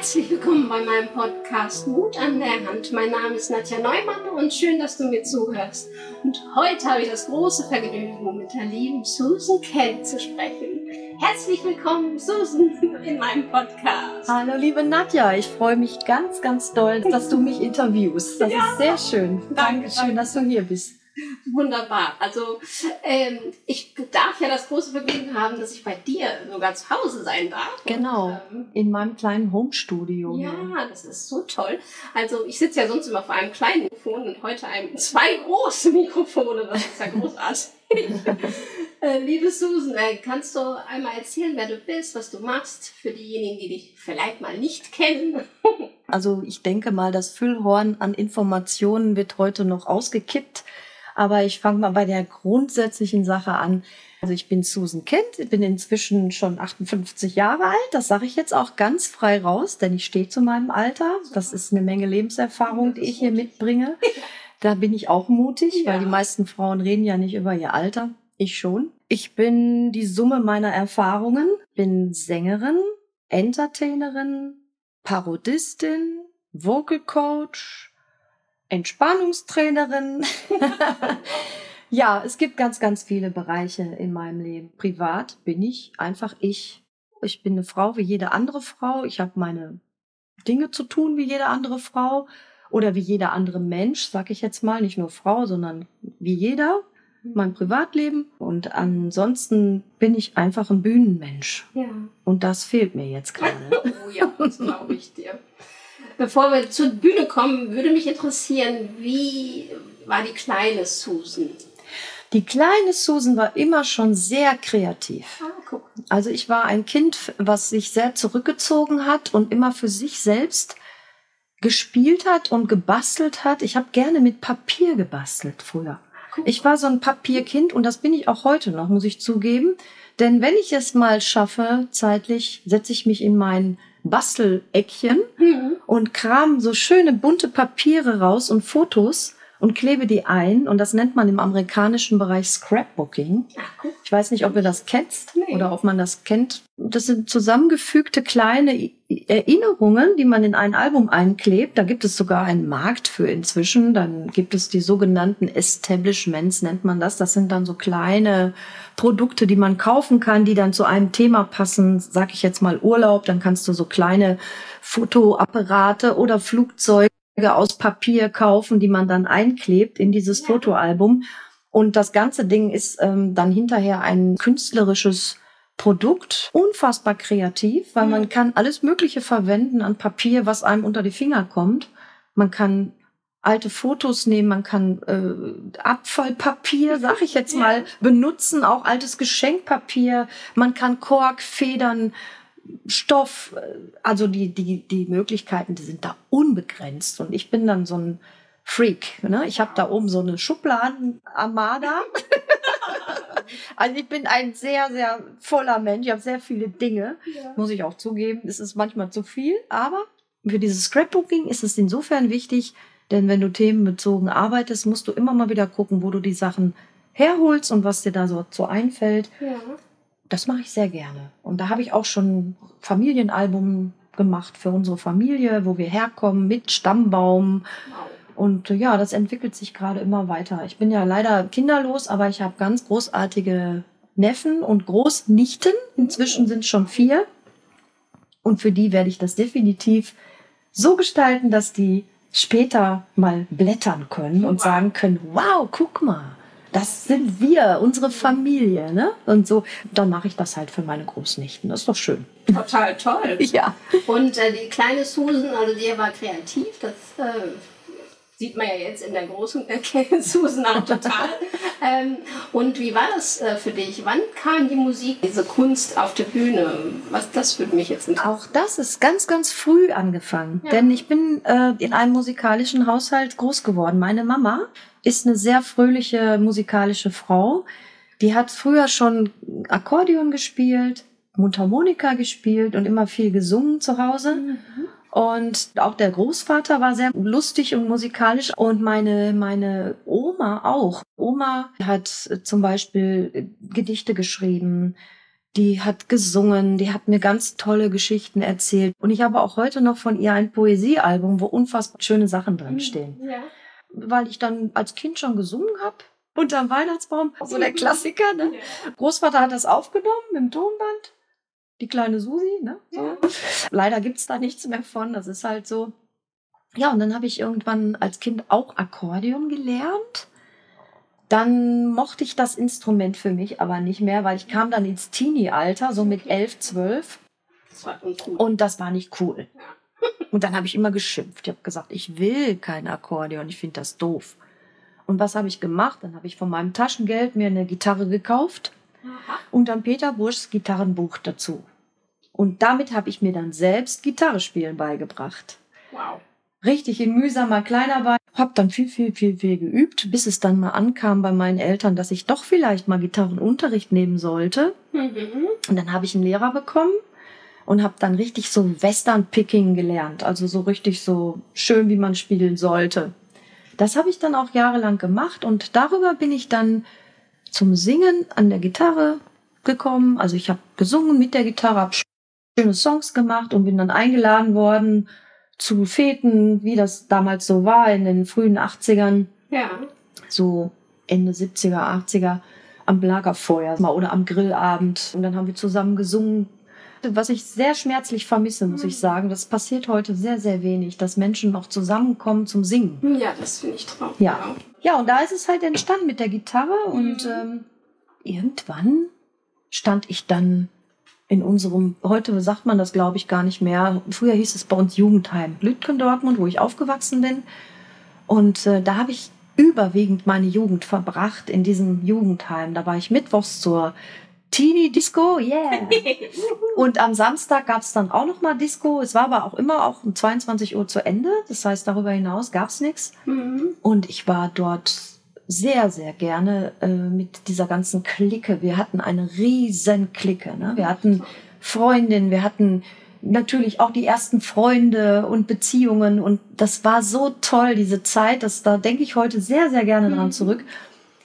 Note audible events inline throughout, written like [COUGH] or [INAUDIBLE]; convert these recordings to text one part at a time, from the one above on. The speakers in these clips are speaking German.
Herzlich willkommen bei meinem Podcast Mut an der Hand. Mein Name ist Nadja Neumann und schön, dass du mir zuhörst. Und heute habe ich das große Vergnügen, mit der lieben Susan Kent zu sprechen. Herzlich willkommen, Susan, in meinem Podcast. Hallo, liebe Nadja. Ich freue mich ganz, ganz doll, dass du mich interviewst. Das ja. ist sehr schön. Danke, Dankeschön, dass du hier bist. Wunderbar. Also ähm, ich darf ja das große Vergnügen haben, dass ich bei dir sogar zu Hause sein darf. Genau, und, ähm, in meinem kleinen Homestudio. Ja, das ist so toll. Also ich sitze ja sonst immer vor einem kleinen Mikrofon und heute einem zwei große Mikrofone. Das ist ja großartig. [LAUGHS] äh, liebe Susan, äh, kannst du einmal erzählen, wer du bist, was du machst, für diejenigen, die dich vielleicht mal nicht kennen? also ich denke mal, das Füllhorn an Informationen wird heute noch ausgekippt. Aber ich fange mal bei der grundsätzlichen Sache an. Also ich bin Susan Kent, bin inzwischen schon 58 Jahre alt. Das sage ich jetzt auch ganz frei raus, denn ich stehe zu meinem Alter. Das ist eine Menge Lebenserfahrung, die ich hier mitbringe. [LAUGHS] Da bin ich auch mutig, weil die meisten Frauen reden ja nicht über ihr Alter. Ich schon. Ich bin die Summe meiner Erfahrungen, bin Sängerin, Entertainerin, Parodistin, Vocal Coach, Entspannungstrainerin. [LAUGHS] ja, es gibt ganz, ganz viele Bereiche in meinem Leben. Privat bin ich einfach ich. Ich bin eine Frau wie jede andere Frau. Ich habe meine Dinge zu tun wie jede andere Frau oder wie jeder andere Mensch, sag ich jetzt mal, nicht nur Frau, sondern wie jeder. Mein Privatleben und ansonsten bin ich einfach ein Bühnenmensch. Ja. Und das fehlt mir jetzt gerade. [LAUGHS] oh ja, das glaube ich dir. Bevor wir zur Bühne kommen, würde mich interessieren, wie war die kleine Susan? Die kleine Susan war immer schon sehr kreativ. Ah, also ich war ein Kind, was sich sehr zurückgezogen hat und immer für sich selbst gespielt hat und gebastelt hat. Ich habe gerne mit Papier gebastelt früher. Ich war so ein Papierkind und das bin ich auch heute noch, muss ich zugeben. Denn wenn ich es mal schaffe, zeitlich, setze ich mich in meinen Basteleckchen mhm. und kram so schöne bunte Papiere raus und Fotos und klebe die ein. Und das nennt man im amerikanischen Bereich Scrapbooking. Ich weiß nicht, ob ihr das kennt nee. oder ob man das kennt. Das sind zusammengefügte kleine Erinnerungen, die man in ein Album einklebt. Da gibt es sogar einen Markt für inzwischen. Dann gibt es die sogenannten Establishments, nennt man das. Das sind dann so kleine Produkte, die man kaufen kann, die dann zu einem Thema passen. Sag ich jetzt mal Urlaub, dann kannst du so kleine Fotoapparate oder Flugzeuge aus Papier kaufen, die man dann einklebt in dieses ja. Fotoalbum. Und das ganze Ding ist ähm, dann hinterher ein künstlerisches Produkt, unfassbar kreativ, weil man kann alles Mögliche verwenden an Papier, was einem unter die Finger kommt. Man kann alte Fotos nehmen, man kann äh, Abfallpapier, sag ich jetzt mal, benutzen, auch altes Geschenkpapier, man kann Kork, Federn, Stoff, äh, also die, die, die Möglichkeiten, die sind da unbegrenzt. Und ich bin dann so ein Freak. Ne? Ich habe da oben so eine Schubladen-Armada. [LAUGHS] also ich bin ein sehr, sehr voller Mensch. Ich habe sehr viele Dinge, ja. muss ich auch zugeben. Es ist manchmal zu viel, aber für dieses Scrapbooking ist es insofern wichtig, denn wenn du themenbezogen arbeitest, musst du immer mal wieder gucken, wo du die Sachen herholst und was dir da so, so einfällt. Ja. Das mache ich sehr gerne. Und da habe ich auch schon Familienalbum gemacht für unsere Familie, wo wir herkommen mit Stammbaum. Und ja, das entwickelt sich gerade immer weiter. Ich bin ja leider kinderlos, aber ich habe ganz großartige Neffen und Großnichten. Inzwischen sind schon vier. Und für die werde ich das definitiv so gestalten, dass die später mal blättern können und sagen können, wow, guck mal, das sind wir, unsere Familie, ne? Und so, dann mache ich das halt für meine Großnichten. Das ist doch schön. Total toll. [LAUGHS] Ja. Und äh, die kleine Susan, also die war kreativ, das äh, sieht man ja jetzt in der großen äh, [LAUGHS] Susan auch total. ähm, und wie war das äh, für dich? Wann kam die Musik, diese Kunst auf der Bühne? Was das würde mich jetzt interessieren. Auch das ist ganz, ganz früh angefangen. Ja. Denn ich bin äh, in einem musikalischen Haushalt groß geworden. Meine Mama ist eine sehr fröhliche musikalische Frau. Die hat früher schon Akkordeon gespielt, Mundharmonika gespielt und immer viel gesungen zu Hause. Mhm. Und auch der Großvater war sehr lustig und musikalisch und meine, meine Oma auch. Oma hat zum Beispiel Gedichte geschrieben. Die hat gesungen, die hat mir ganz tolle Geschichten erzählt. Und ich habe auch heute noch von ihr ein Poesiealbum, wo unfassbar schöne Sachen drin mhm. stehen. Ja. Weil ich dann als Kind schon gesungen habe. Unterm Weihnachtsbaum, so der Klassiker. Ne? Ja. Großvater hat das aufgenommen mit dem Tonband. Die kleine Susi, ne? So. Ja. Leider gibt's da nichts mehr von. Das ist halt so. Ja, und dann habe ich irgendwann als Kind auch Akkordeon gelernt dann mochte ich das Instrument für mich aber nicht mehr, weil ich kam dann ins Teenie-Alter, so mit elf, zwölf. Das war uncool. Und das war nicht cool. Ja. [LAUGHS] Und dann habe ich immer geschimpft. Ich habe gesagt, ich will kein Akkordeon, ich finde das doof. Und was habe ich gemacht? Dann habe ich von meinem Taschengeld mir eine Gitarre gekauft Aha. und dann Peter Buschs Gitarrenbuch dazu. Und damit habe ich mir dann selbst Gitarre spielen beigebracht. Wow richtig in mühsamer Kleinarbeit. Hab dann viel, viel, viel, viel geübt, bis es dann mal ankam bei meinen Eltern, dass ich doch vielleicht mal Gitarrenunterricht nehmen sollte. Mhm. Und dann habe ich einen Lehrer bekommen und habe dann richtig so Western-Picking gelernt. Also so richtig so schön, wie man spielen sollte. Das habe ich dann auch jahrelang gemacht und darüber bin ich dann zum Singen an der Gitarre gekommen. Also ich habe gesungen mit der Gitarre, habe schöne Songs gemacht und bin dann eingeladen worden zu Feten, wie das damals so war in den frühen 80ern. Ja. So Ende 70er, 80er am Lagerfeuer oder am Grillabend. Und dann haben wir zusammen gesungen. Was ich sehr schmerzlich vermisse, muss ich sagen. Das passiert heute sehr, sehr wenig, dass Menschen noch zusammenkommen zum Singen. Ja, das finde ich traurig. Ja. ja, und da ist es halt entstanden mit der Gitarre. Und mhm. ähm, irgendwann stand ich dann in unserem, heute sagt man das glaube ich gar nicht mehr. Früher hieß es bei uns Jugendheim Lütgen Dortmund, wo ich aufgewachsen bin. Und äh, da habe ich überwiegend meine Jugend verbracht in diesem Jugendheim. Da war ich mittwochs zur Teenie Disco, yeah. [LAUGHS] Und am Samstag gab es dann auch noch mal Disco. Es war aber auch immer auch um 22 Uhr zu Ende. Das heißt, darüber hinaus gab es nichts. Mhm. Und ich war dort sehr, sehr gerne äh, mit dieser ganzen Clique. Wir hatten eine riesen Clique. Ne? Wir hatten Freundinnen, wir hatten natürlich auch die ersten Freunde und Beziehungen und das war so toll, diese Zeit, dass da denke ich heute sehr, sehr gerne dran mhm. zurück.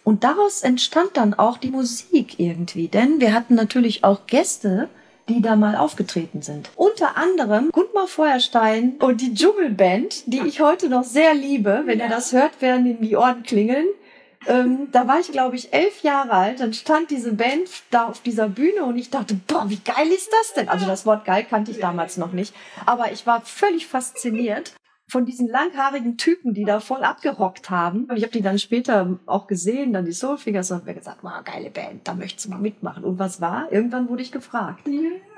Und daraus entstand dann auch die Musik irgendwie, denn wir hatten natürlich auch Gäste, die da mal aufgetreten sind. Unter anderem Gundmar Feuerstein und die Dschungelband, die ich heute noch sehr liebe. Wenn ja. ihr das hört, werden ihm die Ohren klingeln ähm, da war ich, glaube ich, elf Jahre alt. Dann stand diese Band da auf dieser Bühne und ich dachte, boah, wie geil ist das denn? Also das Wort geil kannte ich damals noch nicht. Aber ich war völlig fasziniert von diesen langhaarigen Typen, die da voll abgerockt haben. Ich habe die dann später auch gesehen, dann die Soulfingers und mir gesagt, wow, geile Band, da möchtest du mal mitmachen. Und was war? Irgendwann wurde ich gefragt.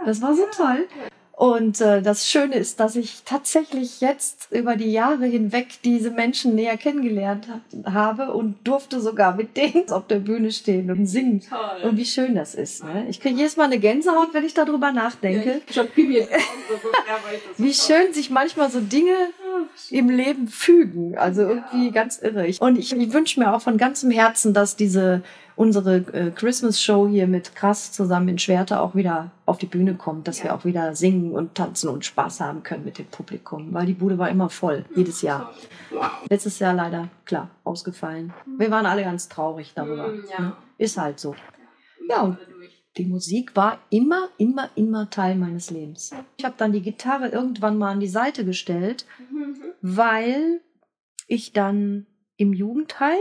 Das war so toll. Und äh, das Schöne ist, dass ich tatsächlich jetzt über die Jahre hinweg diese Menschen näher kennengelernt habe und durfte sogar mit denen [LAUGHS] auf der Bühne stehen und singen. Toll. Und wie schön das ist. Ne? Ich kriege jedes Mal eine Gänsehaut, wenn ich darüber nachdenke. Ja, wie schön sich manchmal so Dinge im Leben fügen. Also irgendwie ganz irre. Und ich, ich wünsche mir auch von ganzem Herzen, dass diese unsere äh, Christmas Show hier mit Krass zusammen in Schwerte auch wieder auf die Bühne kommt, dass ja. wir auch wieder singen und tanzen und Spaß haben können mit dem Publikum, weil die Bude war immer voll, jedes Jahr. Letztes Jahr leider, klar, ausgefallen. Wir waren alle ganz traurig darüber. Mm, ja. Ne? Ist halt so. Ja, und die Musik war immer, immer, immer Teil meines Lebens. Ich habe dann die Gitarre irgendwann mal an die Seite gestellt, mhm. weil ich dann im Jugendheim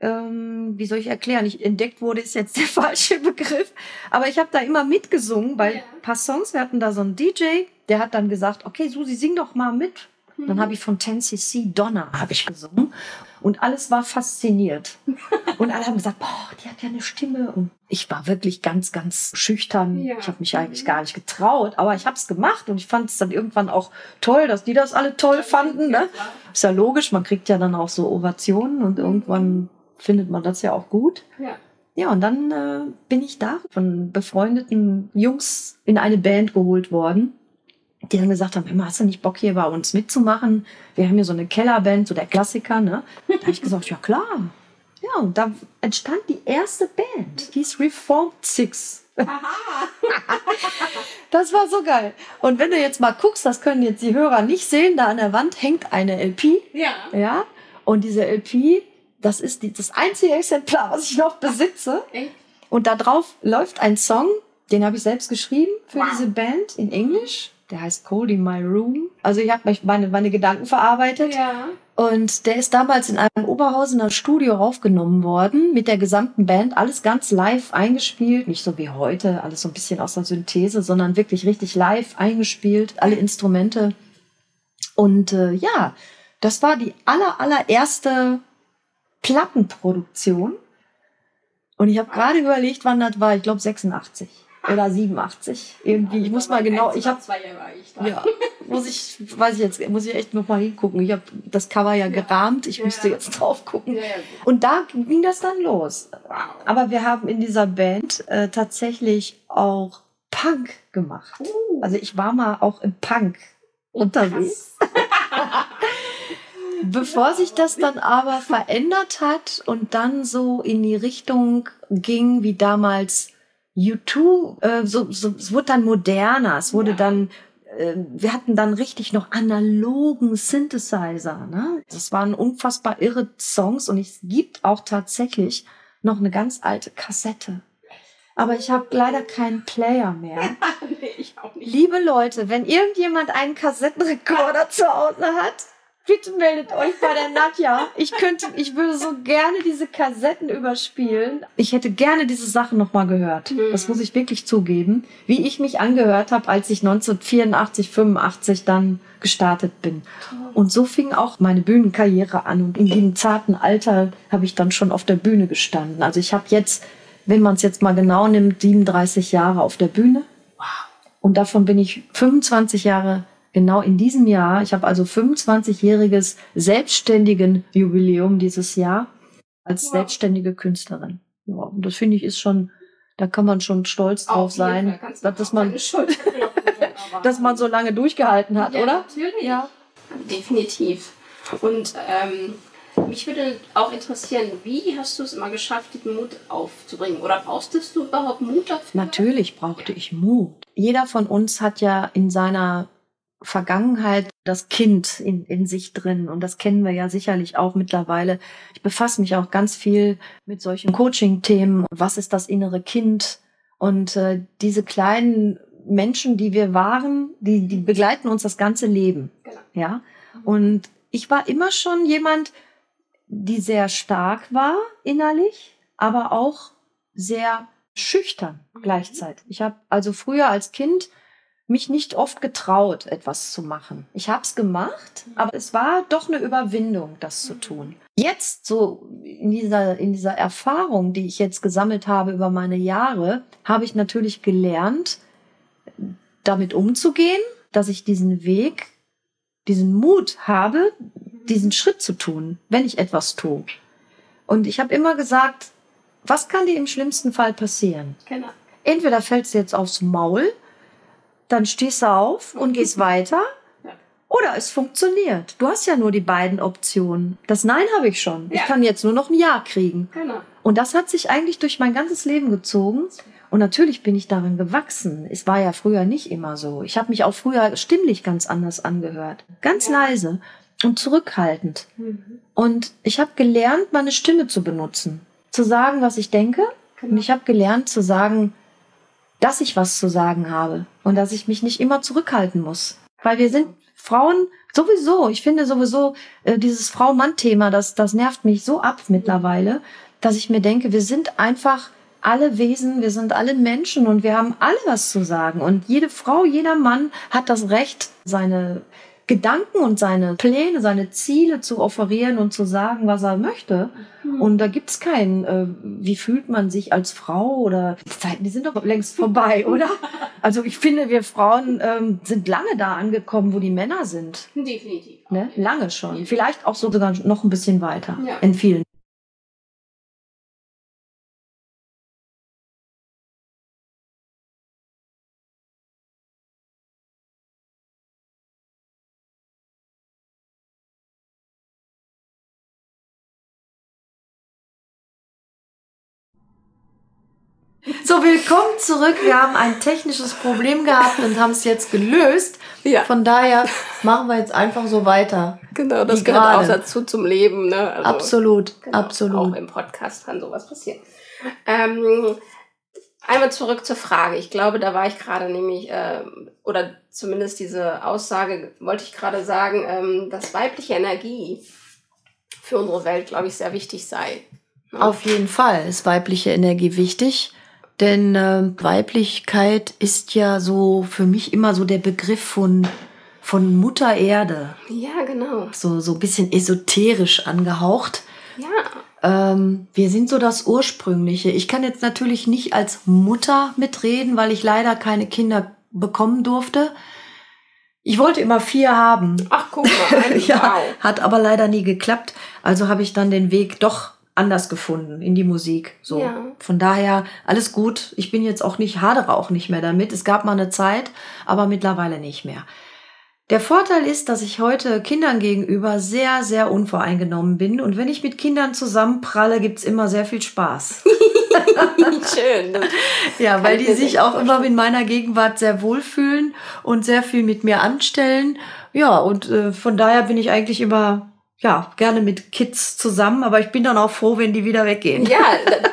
ähm, wie soll ich erklären, ich entdeckt wurde, ist jetzt der [LAUGHS] falsche Begriff, aber ich habe da immer mitgesungen bei ja. paar Songs. Wir hatten da so einen DJ, der hat dann gesagt, okay, Susi, sing doch mal mit. Mhm. Dann habe ich von 10cc Donna habe ich gesungen und alles war fasziniert. [LAUGHS] und alle haben gesagt, boah, die hat ja eine Stimme. Und ich war wirklich ganz, ganz schüchtern. Ja. Ich habe mich eigentlich gar nicht getraut, aber ich habe es gemacht und ich fand es dann irgendwann auch toll, dass die das alle toll fanden. Ne? Ist ja logisch, man kriegt ja dann auch so Ovationen und irgendwann findet man das ja auch gut. Ja. Ja, und dann äh, bin ich da von befreundeten Jungs in eine Band geholt worden, die dann gesagt haben, immer hast du nicht Bock hier bei uns mitzumachen? Wir haben hier so eine Kellerband, so der Klassiker, ne? Da habe ich gesagt, ja klar. Ja, und da entstand die erste Band, die hieß Reformed Six. [LAUGHS] das war so geil. Und wenn du jetzt mal guckst, das können jetzt die Hörer nicht sehen, da an der Wand hängt eine LP. Ja. Ja. Und diese LP das ist die, das einzige Exemplar, was ich noch besitze. Und da drauf läuft ein Song Den habe ich selbst geschrieben für wow. diese Band in Englisch. Der heißt Cold in My Room. Also ich habe meine, meine Gedanken verarbeitet. Ja. Und der ist damals in einem Oberhausener Studio aufgenommen worden, mit der gesamten Band, alles ganz live eingespielt, nicht so wie heute, alles so ein bisschen aus der Synthese, sondern wirklich richtig live eingespielt, alle Instrumente. Und äh, ja, das war die aller, allererste Plattenproduktion. Und ich habe gerade überlegt, wann das war. Ich glaube 86 oder 87 irgendwie. Ich muss mal genau. Ich habe zwei Jahre ich da. Ja, muss ich, weiß ich jetzt, muss ich echt noch mal hingucken. Ich habe das Cover ja, gerahmt. Ich ja. müsste jetzt drauf gucken. Ja, Und da ging das dann los. Aber wir haben in dieser Band äh, tatsächlich auch Punk gemacht. Uh. Also ich war mal auch im Punk unterwegs. [LAUGHS] Bevor sich das dann aber verändert hat und dann so in die Richtung ging, wie damals U2, äh, so, so, es wurde dann moderner, es wurde ja. dann äh, wir hatten dann richtig noch analogen Synthesizer. Ne? Das waren unfassbar irre Songs und es gibt auch tatsächlich noch eine ganz alte Kassette. Aber ich habe leider keinen Player mehr. [LAUGHS] nee, ich auch nicht. Liebe Leute, wenn irgendjemand einen Kassettenrekorder zu Hause hat, Bitte meldet euch bei der Nadja. Ich könnte, ich würde so gerne diese Kassetten überspielen. Ich hätte gerne diese Sachen nochmal gehört. Mhm. Das muss ich wirklich zugeben. Wie ich mich angehört habe, als ich 1984, 85 dann gestartet bin. Und so fing auch meine Bühnenkarriere an. Und in dem zarten Alter habe ich dann schon auf der Bühne gestanden. Also ich habe jetzt, wenn man es jetzt mal genau nimmt, 37 Jahre auf der Bühne. Wow. Und davon bin ich 25 Jahre genau in diesem Jahr. Ich habe also 25-jähriges selbstständigen Jubiläum dieses Jahr als wow. selbstständige Künstlerin. Ja, und das finde ich ist schon, da kann man schon stolz drauf sein, dass man, [LAUGHS] dass man so lange durchgehalten hat, ja, oder? Natürlich. Ja, definitiv. Und ähm, mich würde auch interessieren, wie hast du es immer geschafft, diesen Mut aufzubringen? Oder brauchstest du überhaupt Mut dafür? Natürlich brauchte ich Mut. Jeder von uns hat ja in seiner Vergangenheit das Kind in, in sich drin. Und das kennen wir ja sicherlich auch mittlerweile. Ich befasse mich auch ganz viel mit solchen Coaching-Themen. Was ist das innere Kind? Und äh, diese kleinen Menschen, die wir waren, die, die begleiten uns das ganze Leben. Genau. Ja. Und ich war immer schon jemand, die sehr stark war innerlich, aber auch sehr schüchtern mhm. gleichzeitig. Ich habe also früher als Kind mich nicht oft getraut, etwas zu machen. Ich habe es gemacht, aber es war doch eine Überwindung, das zu tun. Jetzt so in dieser in dieser Erfahrung, die ich jetzt gesammelt habe über meine Jahre, habe ich natürlich gelernt, damit umzugehen, dass ich diesen Weg, diesen Mut habe, diesen Schritt zu tun, wenn ich etwas tue. Und ich habe immer gesagt, was kann dir im schlimmsten Fall passieren? Genau. Entweder fällst du jetzt aufs Maul dann stehst du auf und gehst [LAUGHS] weiter. Oder es funktioniert. Du hast ja nur die beiden Optionen. Das Nein habe ich schon. Ja. Ich kann jetzt nur noch ein Ja kriegen. Genau. Und das hat sich eigentlich durch mein ganzes Leben gezogen. Und natürlich bin ich darin gewachsen. Es war ja früher nicht immer so. Ich habe mich auch früher stimmlich ganz anders angehört. Ganz ja. leise und zurückhaltend. Mhm. Und ich habe gelernt, meine Stimme zu benutzen. Zu sagen, was ich denke. Genau. Und ich habe gelernt zu sagen, dass ich was zu sagen habe und dass ich mich nicht immer zurückhalten muss. Weil wir sind Frauen sowieso, ich finde sowieso äh, dieses Frau-Mann-Thema, das, das nervt mich so ab mittlerweile, dass ich mir denke, wir sind einfach alle Wesen, wir sind alle Menschen und wir haben alle was zu sagen. Und jede Frau, jeder Mann hat das Recht, seine Gedanken und seine Pläne, seine Ziele zu offerieren und zu sagen, was er möchte. Mhm. Und da gibt's keinen, äh, wie fühlt man sich als Frau oder die Zeiten, die sind doch längst vorbei, [LAUGHS] oder? Also ich finde, wir Frauen ähm, sind lange da angekommen, wo die Männer sind. Definitiv. Ne? Lange schon. Vielleicht auch sogar noch ein bisschen weiter ja. in vielen So, willkommen zurück. Wir haben ein technisches Problem gehabt und haben es jetzt gelöst. Ja. Von daher machen wir jetzt einfach so weiter. Genau, das gehört gerade. auch dazu zum Leben. Ne? Also, absolut, genau, absolut. Auch im Podcast kann sowas passieren. Ähm, Einmal zurück zur Frage. Ich glaube, da war ich gerade nämlich, äh, oder zumindest diese Aussage wollte ich gerade sagen, ähm, dass weibliche Energie für unsere Welt, glaube ich, sehr wichtig sei. Ne? Auf jeden Fall ist weibliche Energie wichtig. Denn äh, Weiblichkeit ist ja so für mich immer so der Begriff von, von Mutter Erde. Ja, genau. So, so ein bisschen esoterisch angehaucht. Ja. Ähm, wir sind so das Ursprüngliche. Ich kann jetzt natürlich nicht als Mutter mitreden, weil ich leider keine Kinder bekommen durfte. Ich wollte immer vier haben. Ach, guck mal. [LAUGHS] ja, wow. Hat aber leider nie geklappt. Also habe ich dann den Weg doch anders gefunden in die Musik. So. Ja. Von daher alles gut. Ich bin jetzt auch nicht, hadere auch nicht mehr damit. Es gab mal eine Zeit, aber mittlerweile nicht mehr. Der Vorteil ist, dass ich heute Kindern gegenüber sehr, sehr unvoreingenommen bin. Und wenn ich mit Kindern zusammenpralle, gibt's immer sehr viel Spaß. [LAUGHS] Schön. [LAUGHS] Ja, weil die sich auch immer in meiner Gegenwart sehr wohlfühlen und sehr viel mit mir anstellen. Ja, und äh, von daher bin ich eigentlich immer ja, gerne mit Kids zusammen, aber ich bin dann auch froh, wenn die wieder weggehen. Ja,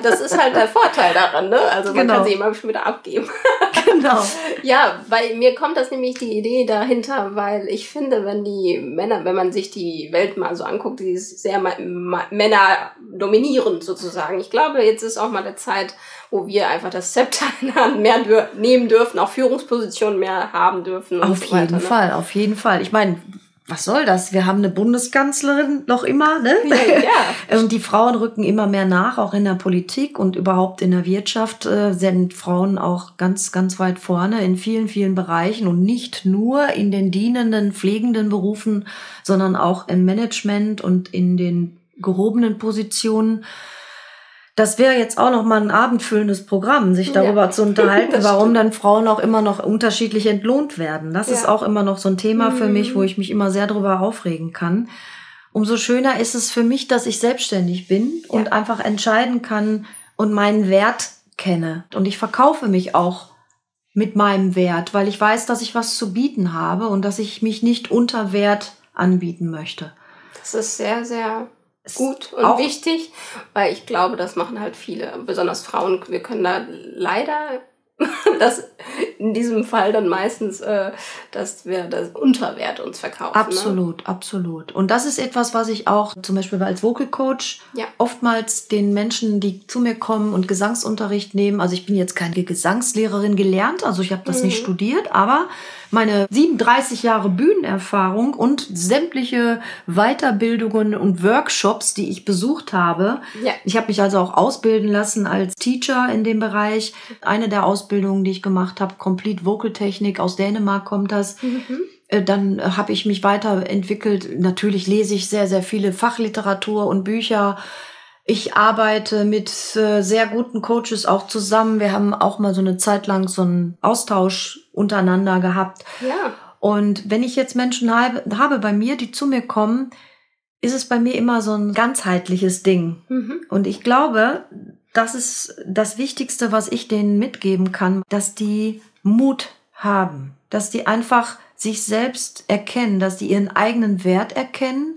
das ist halt der Vorteil daran, ne? Also man genau. kann sie immer schon wieder abgeben. [LAUGHS] [LAUGHS] Genau. ja, weil mir kommt das nämlich die Idee dahinter, weil ich finde, wenn die Männer, wenn man sich die Welt mal so anguckt, die ist sehr Männer dominierend sozusagen. Ich glaube, jetzt ist auch mal der Zeit, wo wir einfach das Zepter in Hand mehr nehmen dürfen, auch Führungspositionen mehr haben dürfen. Auf so jeden weiter, ne? Fall, auf jeden Fall. Ich meine, was soll das? Wir haben eine Bundeskanzlerin noch immer, ne? Ja, und [LAUGHS] die Frauen rücken immer mehr nach, auch in der Politik und überhaupt in der Wirtschaft äh, sind Frauen auch ganz, ganz weit vorne in vielen, vielen Bereichen und nicht nur in den dienenden, pflegenden Berufen, sondern auch im Management und in den gehobenen Positionen das wäre jetzt auch noch mal ein abendfüllendes Programm, sich darüber ja. [LAUGHS] zu unterhalten, warum dann Frauen auch immer noch unterschiedlich entlohnt werden. Das ja. ist auch immer noch so ein Thema für mich, wo mhm. ich mich immer sehr darüber aufregen kann. Umso schöner ist es für mich, dass ich selbstständig bin ja. und einfach entscheiden kann und meinen Wert kenne. Und ich verkaufe mich auch mit meinem Wert, weil ich weiß, dass ich was zu bieten habe und dass ich mich nicht unter Wert anbieten möchte. Das ist sehr, sehr gut und auch wichtig, weil ich glaube, das machen halt viele, besonders Frauen. Wir können da leider [LAUGHS] das in diesem Fall dann meistens, äh, dass wir das Unterwert uns verkaufen. Ne? Absolut, ne? absolut. Und das ist etwas, was ich auch zum Beispiel als Vocal Coach ja. oftmals den Menschen, die zu mir kommen und Gesangsunterricht nehmen, also ich bin jetzt keine Gesangslehrerin gelernt, also ich habe das mhm. nicht studiert, aber meine 37 Jahre Bühnenerfahrung und sämtliche Weiterbildungen und Workshops, die ich besucht habe. Ja. Ich habe mich also auch ausbilden lassen als Teacher in dem Bereich. Eine der Ausbildungen, die ich gemacht habe, Complete Vocal Technik aus Dänemark kommt das. Mhm. Äh, dann habe ich mich weiterentwickelt. Natürlich lese ich sehr, sehr viele Fachliteratur und Bücher. Ich arbeite mit äh, sehr guten Coaches auch zusammen. Wir haben auch mal so eine Zeit lang so einen Austausch untereinander gehabt. Ja. Und wenn ich jetzt Menschen habe, habe bei mir, die zu mir kommen, ist es bei mir immer so ein ganzheitliches Ding. Mhm. Und ich glaube, das ist das Wichtigste, was ich denen mitgeben kann, dass die Mut haben, dass die einfach sich selbst erkennen, dass die ihren eigenen Wert erkennen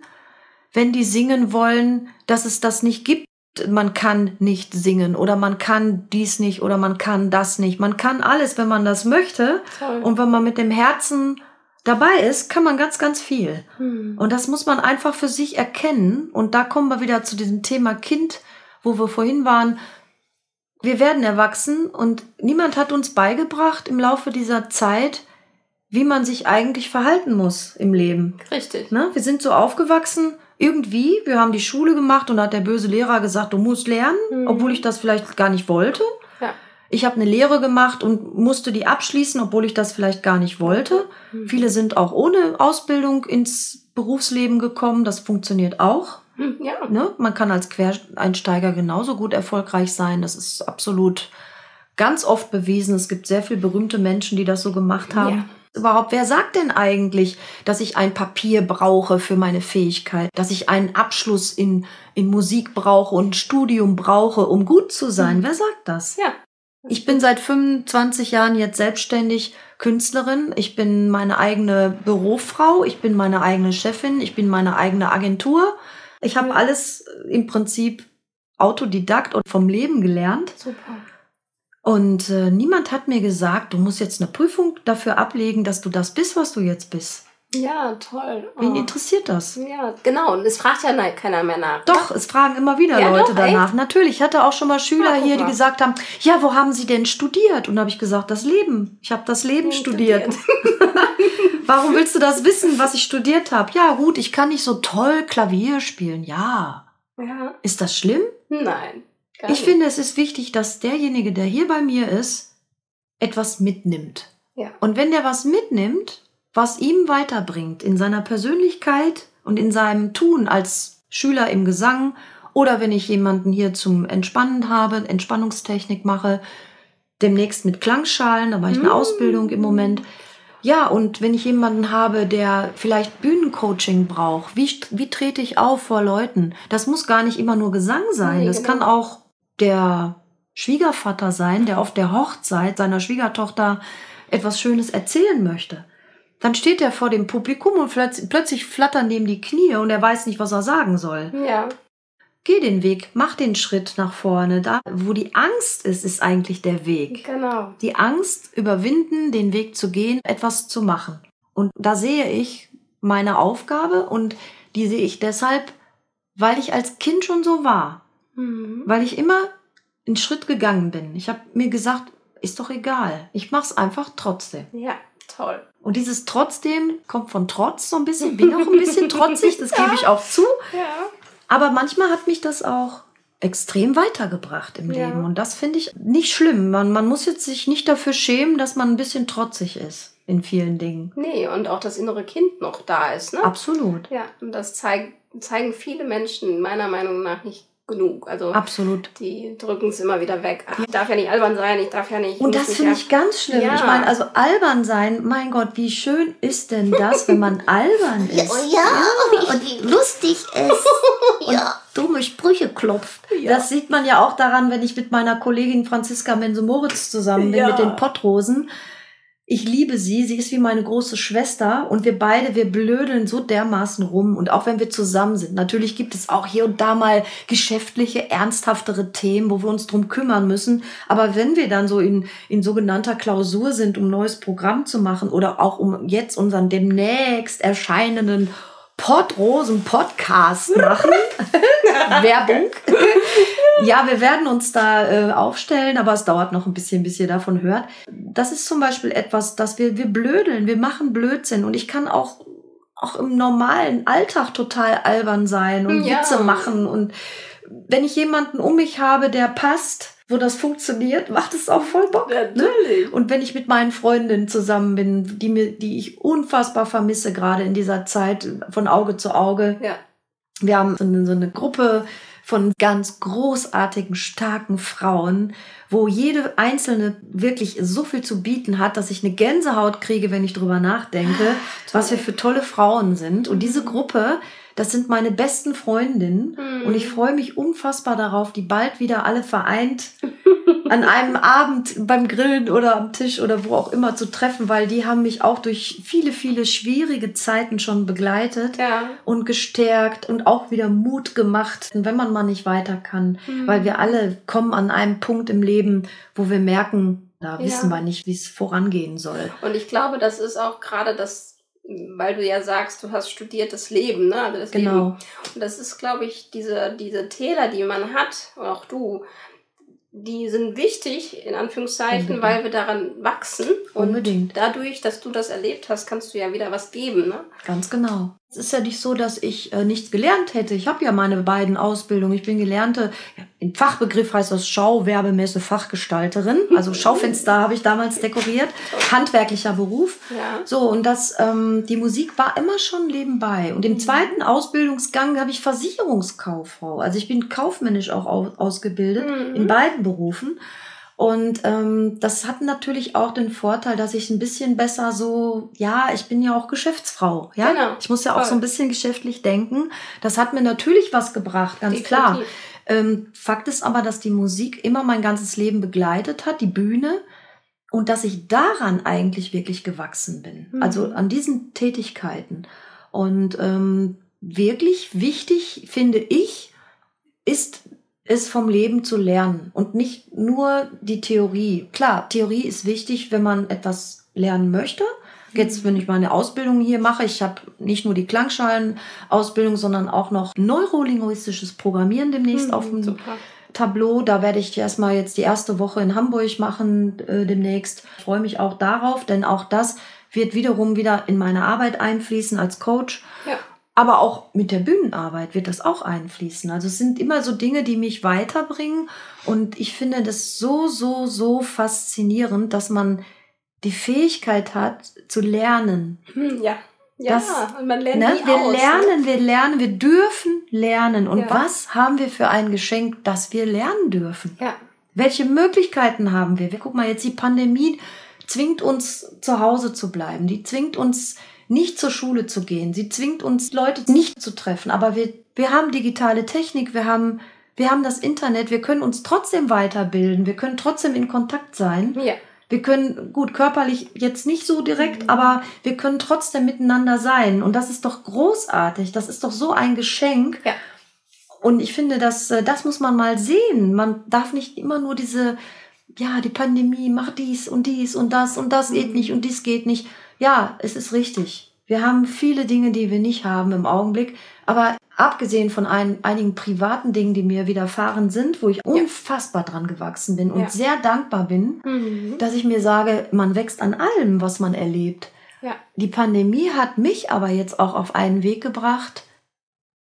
wenn die singen wollen, dass es das nicht gibt. Man kann nicht singen oder man kann dies nicht oder man kann das nicht. Man kann alles, wenn man das möchte. Toll. Und wenn man mit dem Herzen dabei ist, kann man ganz, ganz viel. Hm. Und das muss man einfach für sich erkennen. Und da kommen wir wieder zu diesem Thema Kind, wo wir vorhin waren. Wir werden erwachsen und niemand hat uns beigebracht im Laufe dieser Zeit, wie man sich eigentlich verhalten muss im Leben. Richtig. Ne? Wir sind so aufgewachsen, irgendwie, wir haben die Schule gemacht und da hat der böse Lehrer gesagt, du musst lernen, mhm. obwohl ich das vielleicht gar nicht wollte. Ja. Ich habe eine Lehre gemacht und musste die abschließen, obwohl ich das vielleicht gar nicht wollte. Mhm. Viele sind auch ohne Ausbildung ins Berufsleben gekommen. Das funktioniert auch. Mhm, ja. Ne? Man kann als Quereinsteiger genauso gut erfolgreich sein. Das ist absolut ganz oft bewiesen. Es gibt sehr viele berühmte Menschen, die das so gemacht haben. Ja überhaupt? Wer sagt denn eigentlich, dass ich ein Papier brauche für meine Fähigkeit, dass ich einen Abschluss in, in Musik brauche und Studium brauche, um gut zu sein? Mhm. Wer sagt das? Ja. Ich bin seit 25 Jahren jetzt selbstständig Künstlerin. Ich bin meine eigene Bürofrau. Ich bin meine eigene Chefin. Ich bin meine eigene Agentur. Ich habe alles im Prinzip Autodidakt und vom Leben gelernt. Super. Und äh, niemand hat mir gesagt, du musst jetzt eine Prüfung dafür ablegen, dass du das bist, was du jetzt bist. Ja, toll. Oh. Wen interessiert das? Ja, genau. Und es fragt ja keiner mehr nach. Doch, es fragen immer wieder ja, Leute doch, danach. Echt? Natürlich, ich hatte auch schon mal Schüler ja, hier, die gesagt haben, ja, wo haben sie denn studiert? Und da habe ich gesagt, das Leben. Ich habe das Leben studiert. studiert. [LAUGHS] Warum willst du das wissen, was ich studiert habe? Ja, gut, ich kann nicht so toll Klavier spielen. Ja. ja. Ist das schlimm? Nein. Ich finde, es ist wichtig, dass derjenige, der hier bei mir ist, etwas mitnimmt. Ja. Und wenn der was mitnimmt, was ihm weiterbringt in seiner Persönlichkeit und in seinem Tun als Schüler im Gesang oder wenn ich jemanden hier zum Entspannen habe, Entspannungstechnik mache, demnächst mit Klangschalen, da mache ich eine mm. Ausbildung im Moment. Ja, und wenn ich jemanden habe, der vielleicht Bühnencoaching braucht, wie, wie trete ich auf vor Leuten? Das muss gar nicht immer nur Gesang sein. Nee, das genau. kann auch der Schwiegervater sein, der auf der Hochzeit seiner Schwiegertochter etwas Schönes erzählen möchte. Dann steht er vor dem Publikum und plötzlich flattern dem die Knie und er weiß nicht, was er sagen soll. Ja. Geh den Weg, mach den Schritt nach vorne. Da, wo die Angst ist, ist eigentlich der Weg. Genau. Die Angst überwinden, den Weg zu gehen, etwas zu machen. Und da sehe ich meine Aufgabe und die sehe ich deshalb, weil ich als Kind schon so war. Mhm. Weil ich immer einen Schritt gegangen bin. Ich habe mir gesagt, ist doch egal. Ich mach's einfach trotzdem. Ja, toll. Und dieses trotzdem kommt von Trotz so ein bisschen, bin auch ein bisschen [LAUGHS] trotzig, das gebe ich auch zu. Ja. Aber manchmal hat mich das auch extrem weitergebracht im ja. Leben. Und das finde ich nicht schlimm. Man, man muss jetzt sich nicht dafür schämen, dass man ein bisschen trotzig ist in vielen Dingen. Nee, und auch das innere Kind noch da ist. Ne? Absolut. Ja, und das zeig, zeigen viele Menschen meiner Meinung nach nicht genug. Also Absolut. Die drücken es immer wieder weg. Ach, ich darf ja nicht albern sein, ich darf ja nicht. Und das finde ich ganz schlimm. Ja. Ich meine, also albern sein, mein Gott, wie schön ist denn das, wenn man [LAUGHS] albern ist? Oh ja, ja. und [LAUGHS] lustig ist. [LAUGHS] und ja. dumme Sprüche klopft. Ja. Das sieht man ja auch daran, wenn ich mit meiner Kollegin Franziska Mense-Moritz zusammen bin, mit den Pottrosen ich liebe sie, sie ist wie meine große Schwester und wir beide, wir blödeln so dermaßen rum. Und auch wenn wir zusammen sind, natürlich gibt es auch hier und da mal geschäftliche, ernsthaftere Themen, wo wir uns drum kümmern müssen, aber wenn wir dann so in, in sogenannter Klausur sind, um neues Programm zu machen oder auch um jetzt unseren demnächst erscheinenden Podrosen-Podcast machen. [LAUGHS] Werbung. ja, wir werden uns da äh, aufstellen, aber es dauert noch ein bisschen, bis ihr davon hört. Das ist zum Beispiel etwas, dass wir, wir blödeln, wir machen Blödsinn und ich kann auch, auch im normalen Alltag total albern sein und ja. Witze machen und wenn ich jemanden um mich habe, der passt, wo das funktioniert, macht es auch voll Bock. Ne? Natürlich. Ne? Und wenn ich mit meinen Freundinnen zusammen bin, die mir, die ich unfassbar vermisse, gerade in dieser Zeit von Auge zu Auge. Ja. Wir haben so eine, so eine Gruppe von ganz großartigen, starken Frauen, wo jede einzelne wirklich so viel zu bieten hat, dass ich eine Gänsehaut kriege, wenn ich drüber nachdenke, Ach, was wir für tolle Frauen sind. Und diese Gruppe, das sind meine besten Freundinnen mhm. und ich freue mich unfassbar darauf, die bald wieder alle vereint [LAUGHS] an einem Abend beim Grillen oder am Tisch oder wo auch immer zu treffen, weil die haben mich auch durch viele, viele schwierige Zeiten schon begleitet ja. und gestärkt und auch wieder Mut gemacht, wenn man mal nicht weiter kann, mhm. weil wir alle kommen an einem Punkt im Leben, wo wir merken, da ja. wissen wir nicht, wie es vorangehen soll. Und ich glaube, das ist auch gerade das weil du ja sagst, du hast studiertes Leben, ne? Also das genau. Leben. Und das ist, glaube ich, diese, diese Täler, die man hat, auch du, die sind wichtig, in Anführungszeichen, Unbedingt. weil wir daran wachsen. Und Unbedingt. dadurch, dass du das erlebt hast, kannst du ja wieder was geben. Ne? Ganz genau. Es ist ja nicht so, dass ich äh, nichts gelernt hätte. Ich habe ja meine beiden Ausbildungen. Ich bin gelernte, im Fachbegriff heißt das Schauwerbemesse Fachgestalterin. Also Schaufenster habe ich damals dekoriert. Handwerklicher Beruf. Ja. So, und das, ähm, die Musik war immer schon nebenbei. Und im mhm. zweiten Ausbildungsgang habe ich Versicherungskauffrau. Also ich bin kaufmännisch auch ausgebildet mhm. in beiden Berufen. Und ähm, das hat natürlich auch den Vorteil, dass ich ein bisschen besser so, ja, ich bin ja auch Geschäftsfrau, ja. Genau. Ich muss ja auch so ein bisschen geschäftlich denken. Das hat mir natürlich was gebracht, ganz Definitiv. klar. Ähm, Fakt ist aber, dass die Musik immer mein ganzes Leben begleitet hat, die Bühne, und dass ich daran eigentlich wirklich gewachsen bin. Mhm. Also an diesen Tätigkeiten. Und ähm, wirklich wichtig, finde ich, ist ist vom Leben zu lernen und nicht nur die Theorie. Klar, Theorie ist wichtig, wenn man etwas lernen möchte. Jetzt, wenn ich meine Ausbildung hier mache, ich habe nicht nur die Klangschalen-Ausbildung, sondern auch noch neurolinguistisches Programmieren demnächst Mhm, auf dem super. Tableau. Da werde ich erstmal jetzt die erste Woche in Hamburg machen äh, demnächst. Ich freue mich auch darauf, denn auch das wird wiederum wieder in meine Arbeit einfließen als Coach. Ja. Aber auch mit der Bühnenarbeit wird das auch einfließen. Also es sind immer so Dinge, die mich weiterbringen. Und ich finde das so, so, so faszinierend, dass man die Fähigkeit hat zu lernen. Hm, ja. Ja, Das- und man lernt Ne? nie Wir aus, lernen, wir lernen, wir dürfen lernen. Und Ja. was haben wir für ein Geschenk, dass wir lernen dürfen? Ne? Ja. Welche Möglichkeiten haben wir? wir? Guck mal, jetzt die Pandemie zwingt uns zu Hause zu bleiben. Die zwingt uns nicht zur Schule zu gehen. Sie zwingt uns Leute nicht zu treffen. Aber wir, wir haben digitale Technik, wir haben, wir haben das Internet, wir können uns trotzdem weiterbilden, wir können trotzdem in Kontakt sein. Ja. Wir können, gut, körperlich jetzt nicht so direkt, Mhm. aber wir können trotzdem miteinander sein. Und das ist doch großartig. Das ist doch so ein Geschenk. Ja. Und ich finde, das, äh, das muss man mal sehen. Man darf nicht immer nur diese, ja, die Pandemie macht dies und dies und das und das geht Mhm. nicht und dies geht nicht. Ja, es ist richtig. Wir haben viele Dinge, die wir nicht haben im Augenblick. Aber abgesehen von ein, einigen privaten Dingen, die mir widerfahren sind, wo ich unfassbar dran gewachsen bin und Ja. sehr dankbar bin, Mhm. dass ich mir sage, man wächst an allem, was man erlebt. Ja. Die Pandemie hat mich aber jetzt auch auf einen Weg gebracht.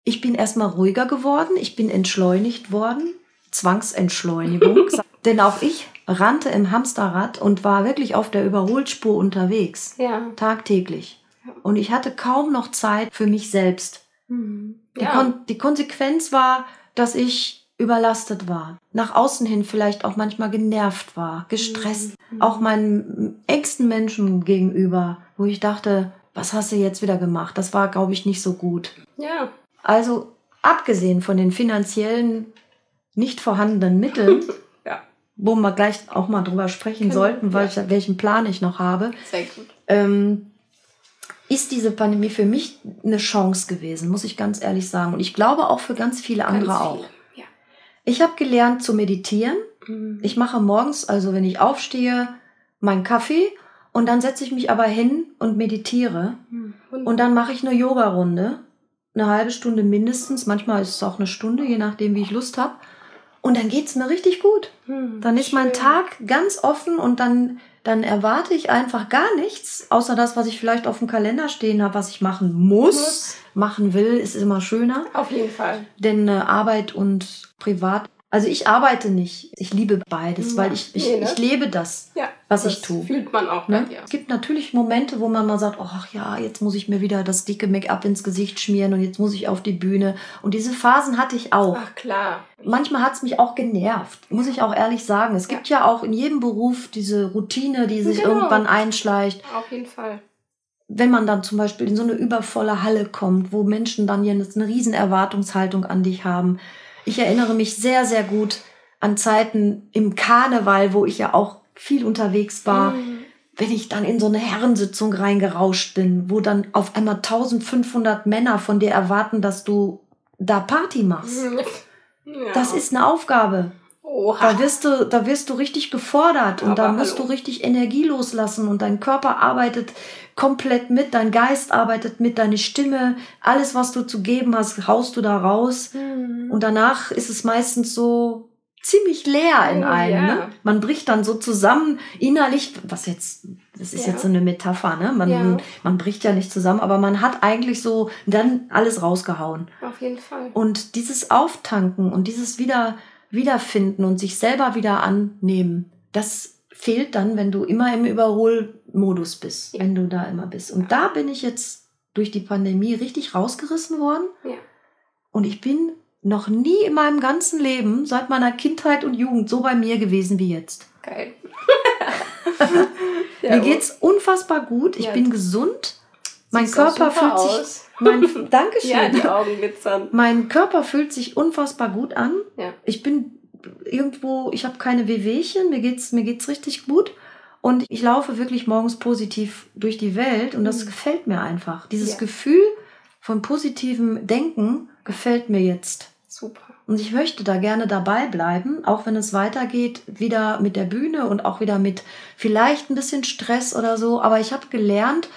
Ich bin erstmal ruhiger geworden, ich bin entschleunigt worden, Zwangsentschleunigung. [LAUGHS] Denn auch ich rannte im Hamsterrad und war wirklich auf der Überholspur unterwegs, Ja. tagtäglich. Und ich hatte kaum noch Zeit für mich selbst. Mhm. Die, Ja. Kon die Konsequenz war, dass ich überlastet war. Nach außen hin vielleicht auch manchmal genervt war, gestresst. Mhm. Auch meinen engsten Menschen gegenüber, wo ich dachte, was hast du jetzt wieder gemacht? Das war, glaube ich, nicht so gut. Ja. Also abgesehen von den finanziellen nicht vorhandenen Mitteln. [LAUGHS] wo wir gleich auch mal drüber sprechen Genau, sollten, weil ja. ich, welchen Plan ich noch habe, Sehr gut. ähm, ist diese Pandemie für mich eine Chance gewesen, muss ich ganz ehrlich sagen. Und ich glaube auch für ganz viele andere Ganz auch. viele. Ja. Ich habe gelernt zu meditieren. Mhm. Ich mache morgens, also wenn ich aufstehe, meinen Kaffee und dann setze ich mich aber hin und meditiere. Mhm. Und dann mache ich eine Yoga-Runde. Eine halbe Stunde mindestens. Manchmal ist es auch eine Stunde, je nachdem, wie ich Lust habe. Und dann geht's mir richtig gut. Mhm. Dann ist mein Schön. Tag ganz offen und dann, dann erwarte ich einfach gar nichts, außer das, was ich vielleicht auf dem Kalender stehen habe, was ich machen muss. Muss. Machen will, ist immer schöner. Auf jeden Fall. Denn äh, Arbeit und Privat, also ich arbeite nicht. Ich liebe beides, Ja. weil ich, ich, Nee, ne? ich lebe das. Ja. Was das ich tue. Fühlt man auch Ne? bei dir. Es gibt natürlich Momente, wo man mal sagt, ach ja, jetzt muss ich mir wieder das dicke Make-up ins Gesicht schmieren und jetzt muss ich auf die Bühne. Und diese Phasen hatte ich auch. Ach klar. Manchmal hat es mich auch genervt, muss ich auch ehrlich sagen. Es gibt ja, auch in jedem Beruf diese Routine, die sich Genau. irgendwann einschleicht. Auf jeden Fall. Wenn man dann zum Beispiel in so eine übervolle Halle kommt, wo Menschen dann jetzt eine riesen Erwartungshaltung an dich haben. Ich erinnere mich sehr, sehr gut an Zeiten im Karneval, wo ich ja auch viel unterwegs war Mhm. wenn ich dann in so eine Herrensitzung reingerauscht bin, wo dann auf einmal 1500 Männer von dir erwarten, dass du da Party machst. Mhm. [LAUGHS] Ja. Das ist eine Aufgabe. Oha. Da wirst du, da wirst du richtig gefordert und Aber da musst hallo. du richtig Energie loslassen und dein Körper arbeitet komplett mit, dein Geist arbeitet mit, deine Stimme, alles, was du zu geben hast, haust du da raus. Mhm. Und danach ist es meistens so ziemlich leer in Oh, einem. ja. Ne? Man bricht dann so zusammen innerlich, was jetzt, das ist Ja. jetzt so eine Metapher, ne? Man, Ja. man bricht ja nicht zusammen, aber man hat eigentlich so dann alles rausgehauen. Auf jeden Fall. Und dieses Auftanken und dieses wieder Wiederfinden und sich selber wieder annehmen, das fehlt dann, wenn du immer im Überholmodus bist, Ja. wenn du da immer bist. Und da bin ich jetzt durch die Pandemie richtig rausgerissen worden. Ja. Und ich bin noch nie in meinem ganzen Leben, seit meiner Kindheit und Jugend, so bei mir gewesen wie jetzt. Geil. [LAUGHS] mir geht's unfassbar gut. Ich Ja. bin gesund. Mein Siehst Körper fühlt sich. aus. Mein, [LAUGHS] Dankeschön. Ja, die Augen glitzern. Mein Körper fühlt sich unfassbar gut an. Ja. Ich bin irgendwo, ich habe keine Wehwehchen, mir geht's, mir geht's richtig gut. Und ich laufe wirklich morgens positiv durch die Welt und das Mhm. gefällt mir einfach. Dieses Ja. Gefühl von positivem Denken gefällt mir jetzt. Super. Und ich möchte da gerne dabei bleiben, auch wenn es weitergeht, wieder mit der Bühne und auch wieder mit vielleicht ein bisschen Stress oder so. Aber ich habe gelernt,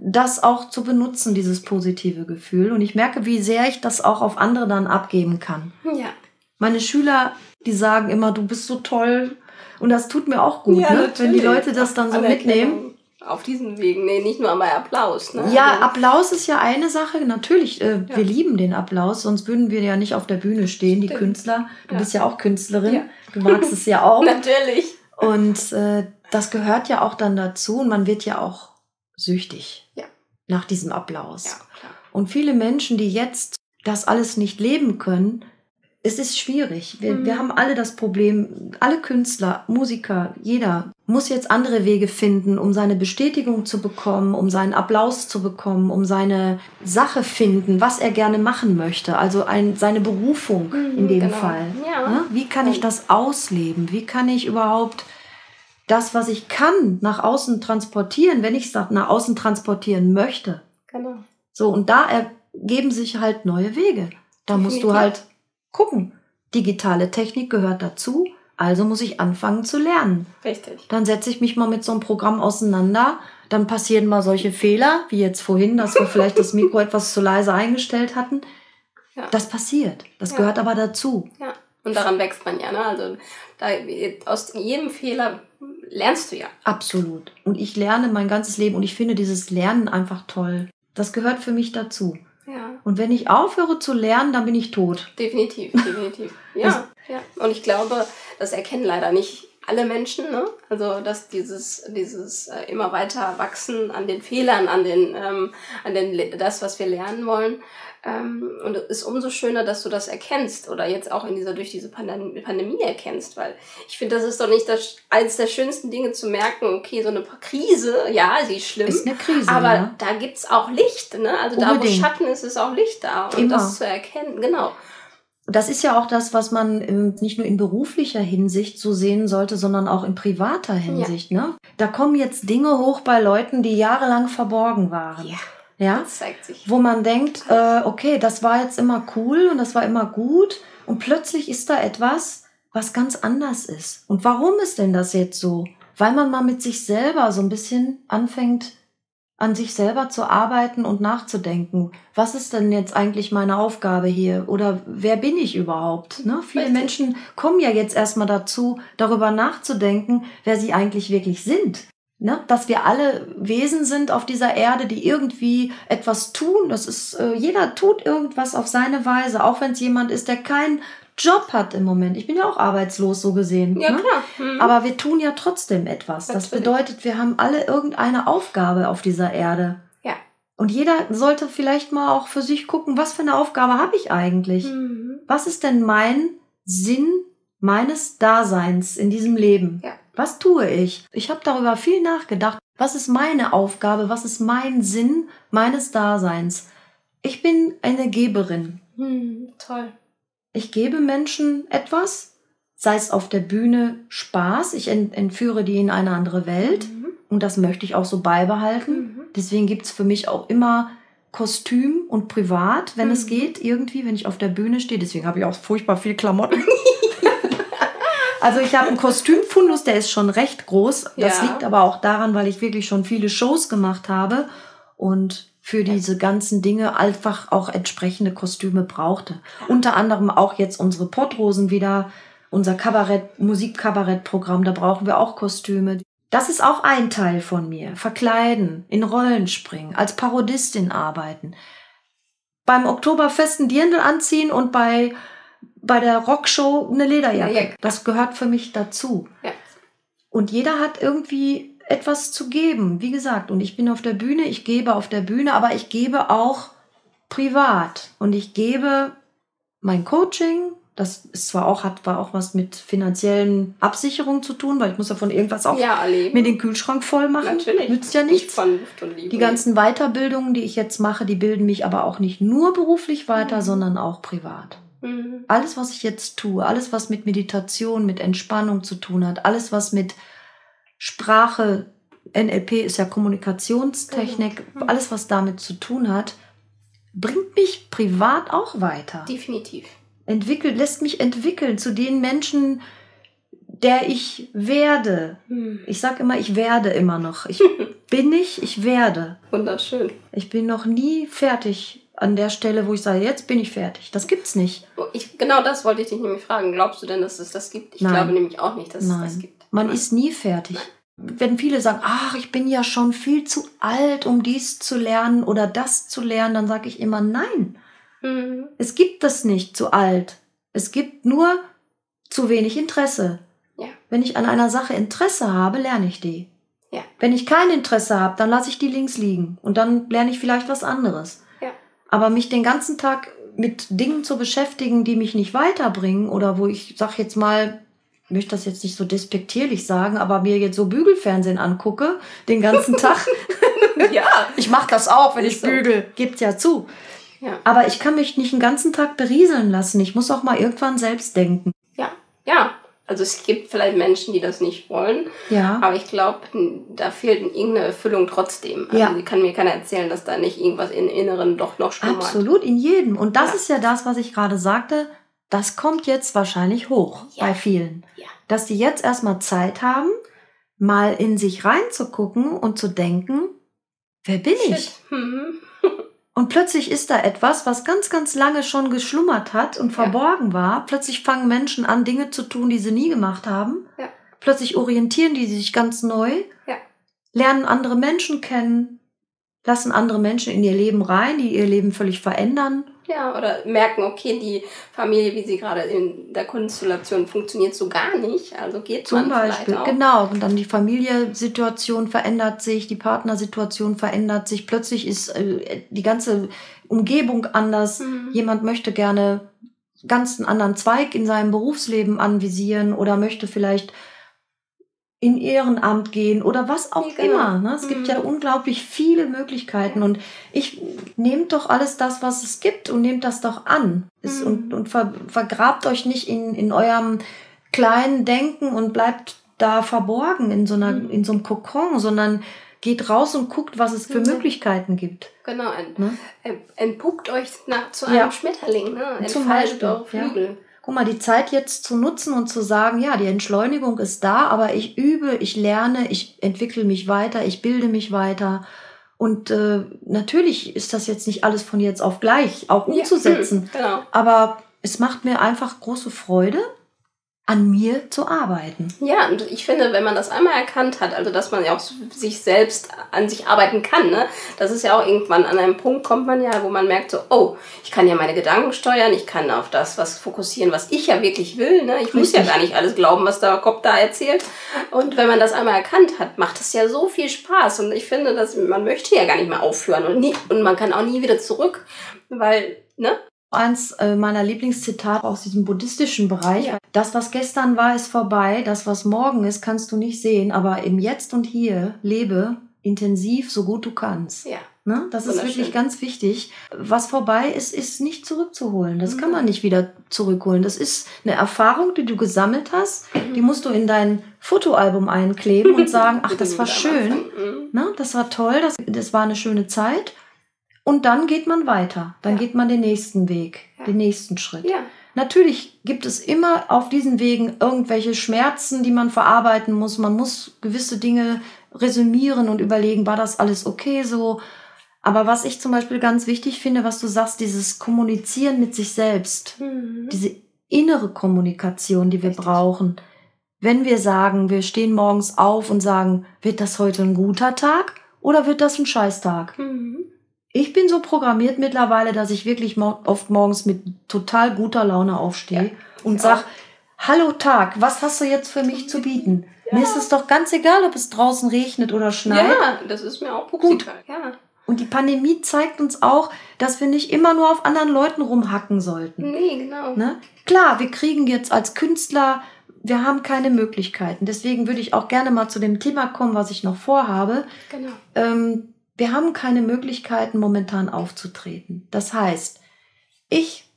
das auch zu benutzen, dieses positive Gefühl. Und ich merke, wie sehr ich das auch auf andere dann abgeben kann. Ja. Meine Schüler, die sagen immer, du bist so toll. Und das tut mir auch gut, ja, ne? wenn die Leute das dann so mitnehmen auf diesen Wegen. Nee, nicht nur einmal Applaus. Ne? Ja, also, Applaus ist ja eine Sache. Natürlich, äh, ja. wir lieben den Applaus, sonst würden wir ja nicht auf der Bühne stehen, Stimmt. die Künstler. Du ja. bist ja auch Künstlerin. Du magst es ja auch. [LAUGHS] Natürlich. Und äh, das gehört ja auch dann dazu und man wird ja auch süchtig ja. nach diesem Applaus. Ja. Und viele Menschen, die jetzt das alles nicht leben können, es ist schwierig. Wir, mhm. wir haben alle das Problem, alle Künstler, Musiker, jeder muss jetzt andere Wege finden, um seine Bestätigung zu bekommen, um seinen Applaus zu bekommen, um seine Sache finden, was er gerne machen möchte. Also ein, seine Berufung mhm, in dem genau. Fall. Ja. Ne? Wie kann ich das ausleben? Wie kann ich überhaupt das, was ich kann, nach außen transportieren, wenn ich es nach außen transportieren möchte? Genau. So, und da ergeben sich halt neue Wege. Da musst du halt gucken. Digitale Technik gehört dazu, also muss ich anfangen zu lernen. Richtig. Dann setze ich mich mal mit so einem Programm auseinander. Dann passieren mal solche Fehler, wie jetzt vorhin, dass wir vielleicht das Mikro [LAUGHS] etwas zu leise eingestellt hatten. Ja. Das passiert. Das ja. gehört aber dazu. Ja. Und daran wächst man ja. Ne? Also da, aus jedem Fehler lernst du ja. Absolut. Und ich lerne mein ganzes Leben und ich finde dieses Lernen einfach toll. Das gehört für mich dazu. Ja. Und wenn ich aufhöre zu lernen, dann bin ich tot. Definitiv, definitiv. [LAUGHS] Ja, ja. Und ich glaube, das erkennen leider nicht alle Menschen, ne? Also dass dieses, dieses äh, immer weiter wachsen an den Fehlern, an den, ähm, an den das, was wir lernen wollen, ähm, und es ist umso schöner, dass du das erkennst oder jetzt auch in dieser, durch diese Pandemie, Pandemie erkennst, weil ich finde, das ist doch nicht das, eines der schönsten Dinge zu merken, okay, so eine Krise, ja, sie ist schlimm. Ist eine Krise. Aber ja. da gibt's auch Licht, ne? Also Unbedingt. da, wo Schatten ist, ist auch Licht da. Und Immer. das zu erkennen, genau. Das ist ja auch das, was man nicht nur in beruflicher Hinsicht so sehen sollte, sondern auch in privater Hinsicht. Ja. Ne? Da kommen jetzt Dinge hoch bei Leuten, die jahrelang verborgen waren. Ja. Ja? Das zeigt sich. Wo man denkt, äh, okay, das war jetzt immer cool und das war immer gut und plötzlich ist da etwas, was ganz anders ist. Und warum ist denn das jetzt so? Weil man mal mit sich selber so ein bisschen anfängt, an sich selber zu arbeiten und nachzudenken. Was ist denn jetzt eigentlich meine Aufgabe hier? Oder wer bin ich überhaupt? Ne? Viele Richtig. Menschen kommen ja jetzt erstmal dazu, darüber nachzudenken, wer sie eigentlich wirklich sind ne, dass wir alle Wesen sind auf dieser Erde, die irgendwie etwas tun. Das ist, äh, jeder tut irgendwas auf seine Weise, auch wenn es jemand ist, der keinen Job hat im Moment. Ich bin ja auch arbeitslos so gesehen. Ja, ne? klar. Mhm. Aber wir tun ja trotzdem etwas. Natürlich. Das bedeutet, wir haben alle irgendeine Aufgabe auf dieser Erde. Ja. Und jeder sollte vielleicht mal auch für sich gucken, was für eine Aufgabe habe ich eigentlich? Mhm. Was ist denn mein Sinn meines Daseins in diesem Leben? Ja. Was tue ich? Ich habe darüber viel nachgedacht. Was ist meine Aufgabe? Was ist mein Sinn meines Daseins? Ich bin eine Geberin. Hm, toll. Ich gebe Menschen etwas, sei es auf der Bühne Spaß. Ich entführe die in eine andere Welt. Mhm. Und das möchte ich auch so beibehalten. Mhm. Deswegen gibt es für mich auch immer Kostüm und privat, wenn mhm. es geht, irgendwie, wenn ich auf der Bühne stehe. Deswegen habe ich auch furchtbar viel Klamotten. [LAUGHS] Also ich habe einen Kostümfundus, der ist schon recht groß. Das ja. liegt aber auch daran, weil ich wirklich schon viele Shows gemacht habe und für diese ganzen Dinge einfach auch entsprechende Kostüme brauchte. Unter anderem auch jetzt unsere Pottrosen wieder, unser Kabarett, Musikkabarettprogramm, da brauchen wir auch Kostüme. Das ist auch ein Teil von mir. Verkleiden, in Rollen springen, als Parodistin arbeiten. Beim Oktoberfest ein Dirndl anziehen und bei bei der Rockshow eine Lederjacke. Ja, das gehört für mich dazu. Ja. Und jeder hat irgendwie etwas zu geben. Wie gesagt, und ich bin auf der Bühne, ich gebe auf der Bühne, aber ich gebe auch privat. Und ich gebe mein Coaching, das ist zwar auch, hat war auch was mit finanziellen Absicherungen zu tun, weil ich muss ja von irgendwas auch ja, mir den Kühlschrank voll machen. Natürlich. Nützt ja nichts. Nicht die ganzen Weiterbildungen, die ich jetzt mache, die bilden mich aber auch nicht nur beruflich weiter, mhm. sondern auch privat. Mhm. Alles, was ich jetzt tue, alles, was mit Meditation, mit Entspannung zu tun hat, alles, was mit Sprache, NLP ist ja Kommunikationstechnik, mhm. alles, was damit zu tun hat, bringt mich privat auch weiter. Definitiv. entwickelt, lässt mich entwickeln zu den Menschen, der ich werde. Hm. Ich sag immer, ich werde immer noch. Ich [LAUGHS] bin nicht, ich werde. Wunderschön. Ich bin noch nie fertig an der Stelle, wo ich sage, jetzt bin ich fertig. Das gibt's nicht. Oh, Ich, genau das wollte ich dich nämlich fragen. Glaubst du denn, dass es das gibt? Ich Nein. glaube nämlich auch nicht, dass es das Nein, gibt. Man ist nie fertig. Wenn viele sagen, ach, ich bin ja schon viel zu alt, um dies zu lernen oder das zu lernen, dann sage ich immer, nein, Mhm. es gibt das nicht zu alt. Es gibt nur zu wenig Interesse. Ja. Wenn ich an einer Sache Interesse habe, lerne ich die. Ja. Wenn ich kein Interesse habe, dann lasse ich die links liegen und dann lerne ich vielleicht was anderes. Ja. Aber mich den ganzen Tag mit Dingen zu beschäftigen, die mich nicht weiterbringen oder wo ich, sag jetzt mal, möchte das jetzt nicht so despektierlich sagen, aber mir jetzt so Bügelfernsehen angucke, den ganzen Tag. [LAUGHS] ja. ich mache das auch, wenn ich so. bügel, gibt's ja zu. Ja. Aber ich kann mich nicht den ganzen Tag berieseln lassen. Ich muss auch mal irgendwann selbst denken. Ja. Ja. Also es gibt vielleicht Menschen, die das nicht wollen, Ja. aber ich glaube, da fehlt irgendeine Erfüllung trotzdem. Also Ja. kann mir keiner erzählen, dass da nicht irgendwas im Inneren doch noch schlummert. Absolut, in jedem. Und das Ja. ist ja das, was ich gerade sagte. Das kommt jetzt wahrscheinlich hoch Ja. bei vielen. Ja. Dass die jetzt erstmal Zeit haben, mal in sich reinzugucken und zu denken, wer bin ich? Shit. Mhm. [LAUGHS] Und plötzlich ist da etwas, was ganz, ganz lange schon geschlummert hat und verborgen war. Plötzlich fangen Menschen an, Dinge zu tun, die sie nie gemacht haben. Ja. Plötzlich orientieren die sich ganz neu, Ja. lernen andere Menschen kennen, lassen andere Menschen in ihr Leben rein, die ihr Leben völlig verändern. Ja, oder merken, okay, die Familie, wie sie gerade in der Konstellation funktioniert, so gar nicht. Also geht Zum man Beispiel, auch. genau. Und dann die Familiensituation verändert sich, die Partnersituation verändert sich. Plötzlich ist äh, die ganze Umgebung anders. Mhm. Jemand möchte gerne ganz einen anderen Zweig in seinem Berufsleben anvisieren oder möchte vielleicht in Ehrenamt gehen oder was auch Ja, immer. Ne? Es gibt Mhm. ja unglaublich viele Möglichkeiten und ich nehmt doch alles das, was es gibt und nehmt das doch an. Mhm. und und ver, vergrabt euch nicht in, in eurem kleinen Denken und bleibt da verborgen in so, einer, Mhm. in so einem Kokon, sondern geht raus und guckt, was es für Mhm. Möglichkeiten gibt. Genau, ent, Ne? entpuppt euch nach, zu einem Ja. Schmetterling. Ne? Entfaltet eure ja. Guck mal, die Zeit jetzt zu nutzen und zu sagen, ja, die Entschleunigung ist da, aber ich übe, ich lerne, ich entwickle mich weiter, ich bilde mich weiter. Und äh, natürlich ist das jetzt nicht alles von jetzt auf gleich auch Ja, umzusetzen. mhm, [LAUGHS] Genau. Aber es macht mir einfach große Freude, an mir zu arbeiten. Ja, und ich finde, wenn man das einmal erkannt hat, also dass man ja auch sich selbst an sich arbeiten kann, ne? Das ist ja auch irgendwann an einem Punkt kommt man ja, wo man merkt so, oh, ich kann ja meine Gedanken steuern, ich kann auf das was fokussieren, was ich ja wirklich will, ne? Ich muss ja Richtig. gar nicht alles glauben, was der Kopf da erzählt. Und wenn man das einmal erkannt hat, macht es ja so viel Spaß und ich finde, dass man möchte ja gar nicht mehr aufhören und nie, und man kann auch nie wieder zurück, weil, ne? Eins äh, meiner Lieblingszitate aus diesem buddhistischen Bereich. Ja. Das, was gestern war, ist vorbei. Das, was morgen ist, kannst du nicht sehen. Aber im Jetzt und Hier lebe intensiv, so gut du kannst. Ja. Ne? Das ist wirklich ganz wichtig. Was vorbei ist, ist nicht zurückzuholen. Das kann Mhm. man nicht wieder zurückholen. Das ist eine Erfahrung, die du gesammelt hast. Die musst du in dein Fotoalbum einkleben und sagen, ach, [LAUGHS] das war schön. Mhm. Ne? Das war toll, das, das war eine schöne Zeit. Und dann geht man weiter. Dann Ja. geht man den nächsten Weg, Ja. den nächsten Schritt. Ja. Natürlich gibt es immer auf diesen Wegen irgendwelche Schmerzen, die man verarbeiten muss. Man muss gewisse Dinge resümieren und überlegen, war das alles okay so? Aber was ich zum Beispiel ganz wichtig finde, was du sagst, dieses Kommunizieren mit sich selbst, Mhm. diese innere Kommunikation, die wir Richtig. brauchen. Wenn wir sagen, wir stehen morgens auf und sagen, wird das heute ein guter Tag oder wird das ein Scheißtag? Mhm. Ich bin so programmiert mittlerweile, dass ich wirklich oft morgens mit total guter Laune aufstehe und ich sag, hallo Tag, was hast du jetzt für mich zu bieten? Mir ist es doch ganz egal, ob es draußen regnet oder schneit. Ja, das ist mir auch pupsikal. Ja. Und die Pandemie zeigt uns auch, dass wir nicht immer nur auf anderen Leuten rumhacken sollten. Nee, genau. Ne? Klar, wir kriegen jetzt als Künstler, wir haben keine Möglichkeiten. Deswegen würde ich auch gerne mal zu dem Thema kommen, was ich noch vorhabe. Genau. Ähm, wir haben keine Möglichkeiten, momentan aufzutreten. Das heißt, ich,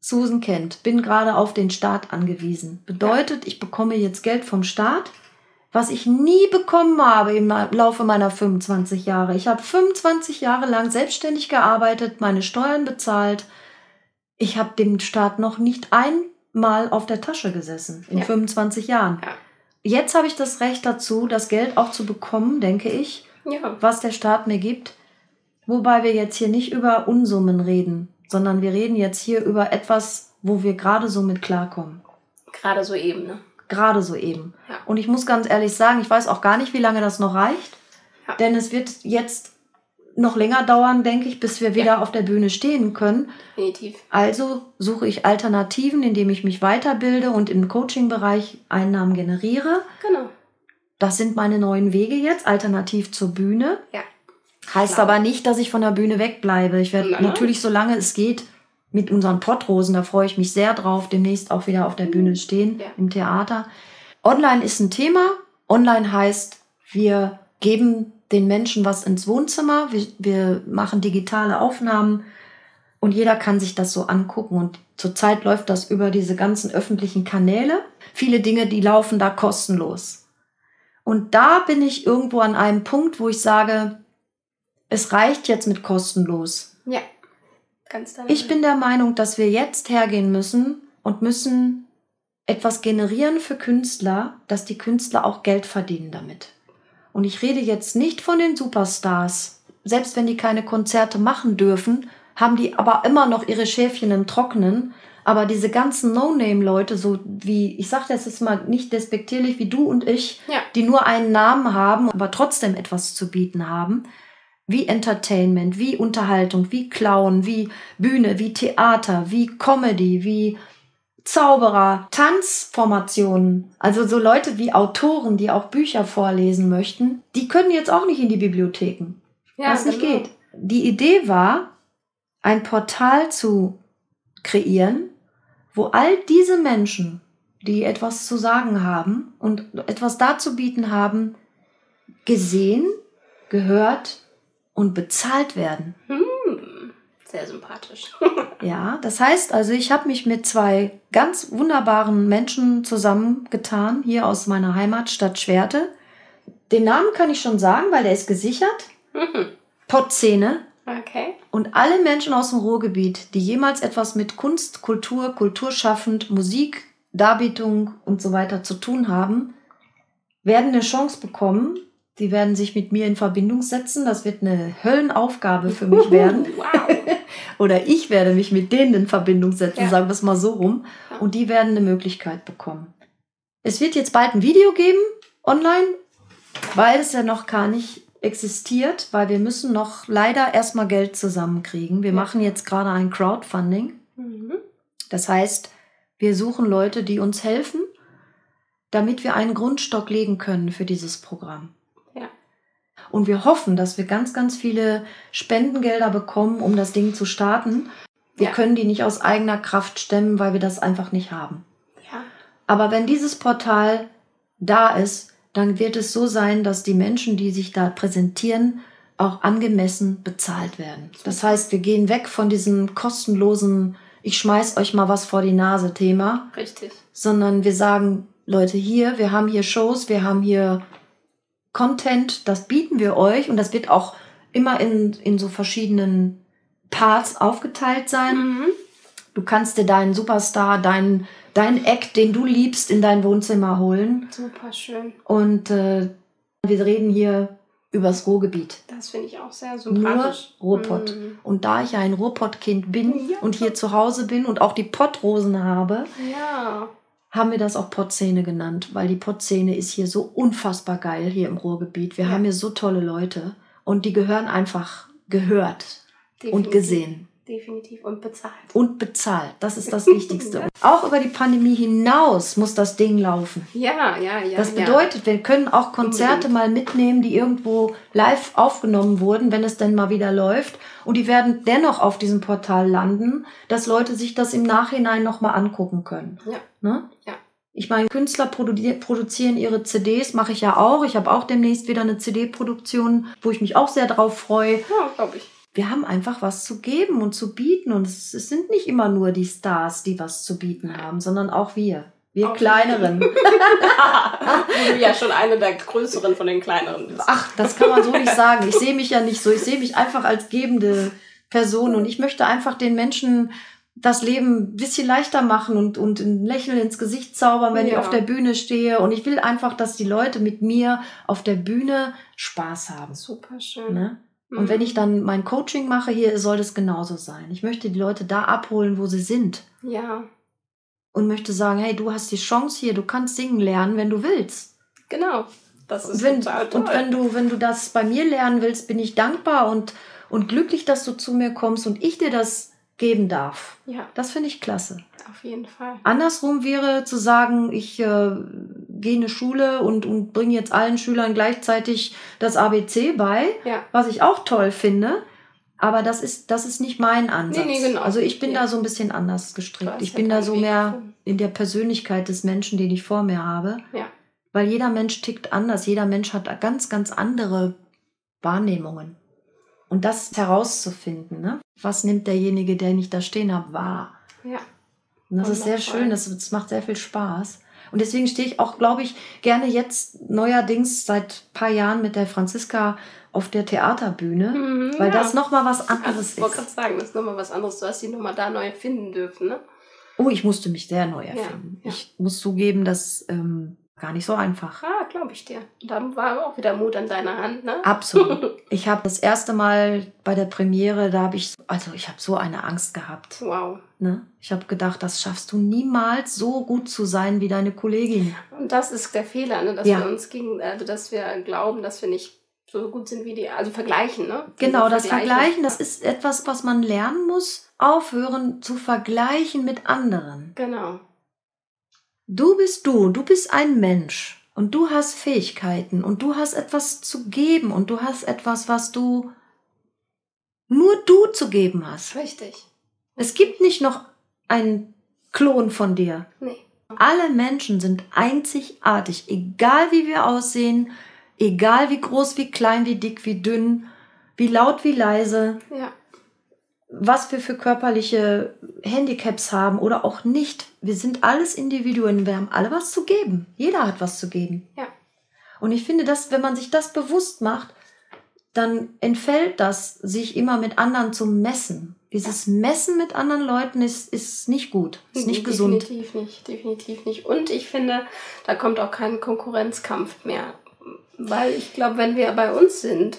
Susan Kent, bin gerade auf den Staat angewiesen. Bedeutet, ich bekomme jetzt Geld vom Staat, was ich nie bekommen habe im Laufe meiner 25 Jahre. Ich habe 25 Jahre lang selbstständig gearbeitet, meine Steuern bezahlt. ich habe dem Staat noch nicht einmal auf der Tasche gesessen in Ja. 25 Jahren. Ja. Jetzt habe ich das Recht dazu, das Geld auch zu bekommen, denke ich, Ja. was der Staat mir gibt. Wobei wir jetzt hier nicht über Unsummen reden, sondern wir reden jetzt hier über etwas, wo wir gerade so mit klarkommen. Gerade so eben, ne? Gerade so eben. Ja. Und ich muss ganz ehrlich sagen, ich weiß auch gar nicht, wie lange das noch reicht. Ja. Denn es wird jetzt noch länger dauern, denke ich, bis wir wieder Ja. auf der Bühne stehen können. Definitiv. Also suche ich Alternativen, indem ich mich weiterbilde und im Coaching-Bereich Einnahmen generiere. Genau. Das sind meine neuen Wege jetzt, alternativ zur Bühne. Ja. Heißt Klar. aber nicht, dass ich von der Bühne wegbleibe. Ich werde nein. natürlich, solange es geht, mit unseren Pottrosen, da freue ich mich sehr drauf, demnächst auch wieder auf der Bühne stehen, Mhm. Ja. im Theater. Online ist ein Thema. Online heißt, wir geben den Menschen was ins Wohnzimmer, wir, wir machen digitale Aufnahmen und jeder kann sich das so angucken. Und zurzeit läuft das über diese ganzen öffentlichen Kanäle. Viele Dinge, die laufen da kostenlos. Und da bin ich irgendwo an einem Punkt, wo ich sage, es reicht jetzt mit kostenlos. Ja. Ganz deine Ich bin der Meinung, dass wir jetzt hergehen müssen und müssen etwas generieren für Künstler, dass die Künstler auch Geld verdienen damit. Und ich rede jetzt nicht von den Superstars. Selbst wenn die keine Konzerte machen dürfen, haben die aber immer noch ihre Schäfchen im Trocknen. Aber diese ganzen No-Name-Leute, so wie, ich sage das jetzt mal nicht despektierlich, wie du und ich, Ja. die nur einen Namen haben, aber trotzdem etwas zu bieten haben, wie Entertainment, wie Unterhaltung, wie Clown, wie Bühne, wie Theater, wie Comedy, wie Zauberer, Tanzformationen, also so Leute wie Autoren, die auch Bücher vorlesen möchten, die können jetzt auch nicht in die Bibliotheken, ja, was nicht genau. geht. Die Idee war, ein Portal zu kreieren, wo all diese Menschen, die etwas zu sagen haben und etwas darzubieten haben, gesehen, gehört und bezahlt werden. Hm. Sehr sympathisch. [LAUGHS] Ja, das heißt also, ich habe mich mit zwei ganz wunderbaren Menschen zusammengetan, hier aus meiner Heimatstadt Schwerte. Den Namen kann ich schon sagen, weil der ist gesichert. Mhm. Potzene. Okay. Und alle Menschen aus dem Ruhrgebiet, die jemals etwas mit Kunst, Kultur, Kulturschaffend, Musik, Darbietung und so weiter zu tun haben, werden eine Chance bekommen. Die werden sich mit mir in Verbindung setzen. Das wird eine Höllenaufgabe für mich werden. [LAUGHS] Wow. [LAUGHS] Oder ich werde mich mit denen in Verbindung setzen, Ja. sagen wir es mal so rum. Ja. Und die werden eine Möglichkeit bekommen. Es wird jetzt bald ein Video geben, online, weil es ja noch gar nicht existiert, weil wir müssen noch leider erstmal Geld zusammenkriegen. Wir Ja. machen jetzt gerade ein Crowdfunding. Mhm. Das heißt, wir suchen Leute, die uns helfen, damit wir einen Grundstock legen können für dieses Programm. Ja. Und wir hoffen, dass wir ganz, ganz viele Spendengelder bekommen, um das Ding zu starten. Wir Ja. können die nicht aus eigener Kraft stemmen, weil wir das einfach nicht haben. Ja. Aber wenn dieses Portal da ist, dann wird es so sein, dass die Menschen, die sich da präsentieren, auch angemessen bezahlt werden. Das heißt, wir gehen weg von diesem kostenlosen, ich schmeiß euch mal was vor die Nase Thema, Richtig. sondern wir sagen, Leute, hier, wir haben hier Shows, wir haben hier Content, das bieten wir euch und das wird auch immer in, in so verschiedenen Parts aufgeteilt sein. Mhm. Du kannst dir deinen Superstar, deinen, deinen Act, den du liebst, in dein Wohnzimmer holen. Super schön. Und äh, wir reden hier übers Ruhrgebiet. Das finde ich auch sehr Nur sympathisch. Ruhrpott. Mhm. Und da ich ja ein Ruhrpott-Kind bin Ja. und hier zu Hause bin und auch die Pottrosen habe, Ja. haben wir das auch Pottszene genannt, weil die Pottszene ist hier so unfassbar geil hier im Ruhrgebiet. Wir Ja. haben hier so tolle Leute und die gehören einfach gehört und Definitiv. gesehen. Definitiv. Und bezahlt. und bezahlt. Das ist das Wichtigste. [LAUGHS] Auch über die Pandemie hinaus muss das Ding laufen. Ja, ja, ja. Das ja. bedeutet, wir können auch Konzerte Unbedingt. mal mitnehmen, die irgendwo live aufgenommen wurden, wenn es denn mal wieder läuft. Und die werden dennoch auf diesem Portal landen, dass Leute sich das im Nachhinein nochmal angucken können. Ja. Ne? Ja. Ich meine, Künstler produ- produzieren ihre CDs, mache ich ja auch. Ich habe auch demnächst wieder eine CD-Produktion, wo ich mich auch sehr drauf freue. Ja, glaube ich. Wir haben einfach was zu geben und zu bieten. Und es, es sind nicht immer nur die Stars, die was zu bieten haben, sondern auch wir. Wir Auch kleineren. [LAUGHS] [LAUGHS] Du ja schon eine der größeren von den kleineren bist. Ach, das kann man so nicht sagen. Ich sehe mich ja nicht so. Ich sehe mich einfach als gebende Person und ich möchte einfach den Menschen das Leben ein bisschen leichter machen und, und ein Lächeln ins Gesicht zaubern, wenn ja. ich auf der Bühne stehe. Und ich will einfach, dass die Leute mit mir auf der Bühne Spaß haben. Super schön. Ne? Und mhm. wenn ich dann mein Coaching mache, hier soll das genauso sein. Ich möchte die Leute da abholen, wo sie sind. Ja. Und möchte sagen, hey, du hast die Chance hier, du kannst singen lernen, wenn du willst. Genau. Das ist wenn, total toll. Und wenn du, wenn du das bei mir lernen willst, bin ich dankbar und, und glücklich, dass du zu mir kommst und ich dir das geben darf. Ja. Das finde ich klasse. Auf jeden Fall. Andersrum wäre zu sagen, ich äh, gehe in eine Schule und, und bringe jetzt allen Schülern gleichzeitig das ABC bei, ja. was ich auch toll finde. Aber das ist, das ist nicht mein Ansatz. Nee, nee, genau. Also ich bin ja. da so ein bisschen anders gestrickt. Ich bin da so mehr in der Persönlichkeit des Menschen, den ich vor mir habe. Ja. Weil jeder Mensch tickt anders. Jeder Mensch hat ganz, ganz andere Wahrnehmungen. Und das herauszufinden, ne? was nimmt derjenige, der nicht da stehen hat, wahr? Ja. Und das ist sehr schön, das, das macht sehr viel Spaß. Und deswegen stehe ich auch, glaube ich, gerne jetzt neuerdings seit ein paar Jahren mit der Franziska auf der Theaterbühne, mhm, weil ja. das nochmal was anderes also, ist. Ich wollte gerade sagen, das ist nochmal was anderes. Du hast die nochmal da neu erfinden dürfen, ne? Oh, ich musste mich sehr neu erfinden. Ja, ja. Ich muss zugeben, dass ähm, Gar nicht so einfach. Ah, glaube ich dir. Da war auch wieder Mut an deiner Hand, ne? Absolut. [LAUGHS] Ich habe das erste Mal bei der Premiere, da habe ich, also ich habe so eine Angst gehabt. Wow. Ne? Ich habe gedacht, das schaffst du niemals so gut zu sein wie deine Kollegin. Und das ist der Fehler, ne? dass ja. wir uns gegen, also dass wir glauben, dass wir nicht so gut sind wie die, also vergleichen, ne? Genau, das Vergleichen, das ist etwas, was man lernen muss, aufhören zu vergleichen mit anderen. Genau. Du bist du, du bist ein Mensch und du hast Fähigkeiten und du hast etwas zu geben und du hast etwas, was du nur du zu geben hast. Richtig. Es gibt nicht noch einen Klon von dir. Nee. Alle Menschen sind einzigartig, egal wie wir aussehen, egal wie groß, wie klein, wie dick, wie dünn, wie laut, wie leise. Ja was wir für körperliche Handicaps haben oder auch nicht. Wir sind alles Individuen, wir haben alle was zu geben. Jeder hat was zu geben. Ja. Und ich finde, dass, wenn man sich das bewusst macht, dann entfällt das, sich immer mit anderen zu messen. Dieses Messen mit anderen Leuten ist, ist nicht gut, ist nicht gesund. Definitiv nicht, definitiv nicht. Und ich finde, da kommt auch kein Konkurrenzkampf mehr. Weil ich glaube, wenn wir bei uns sind,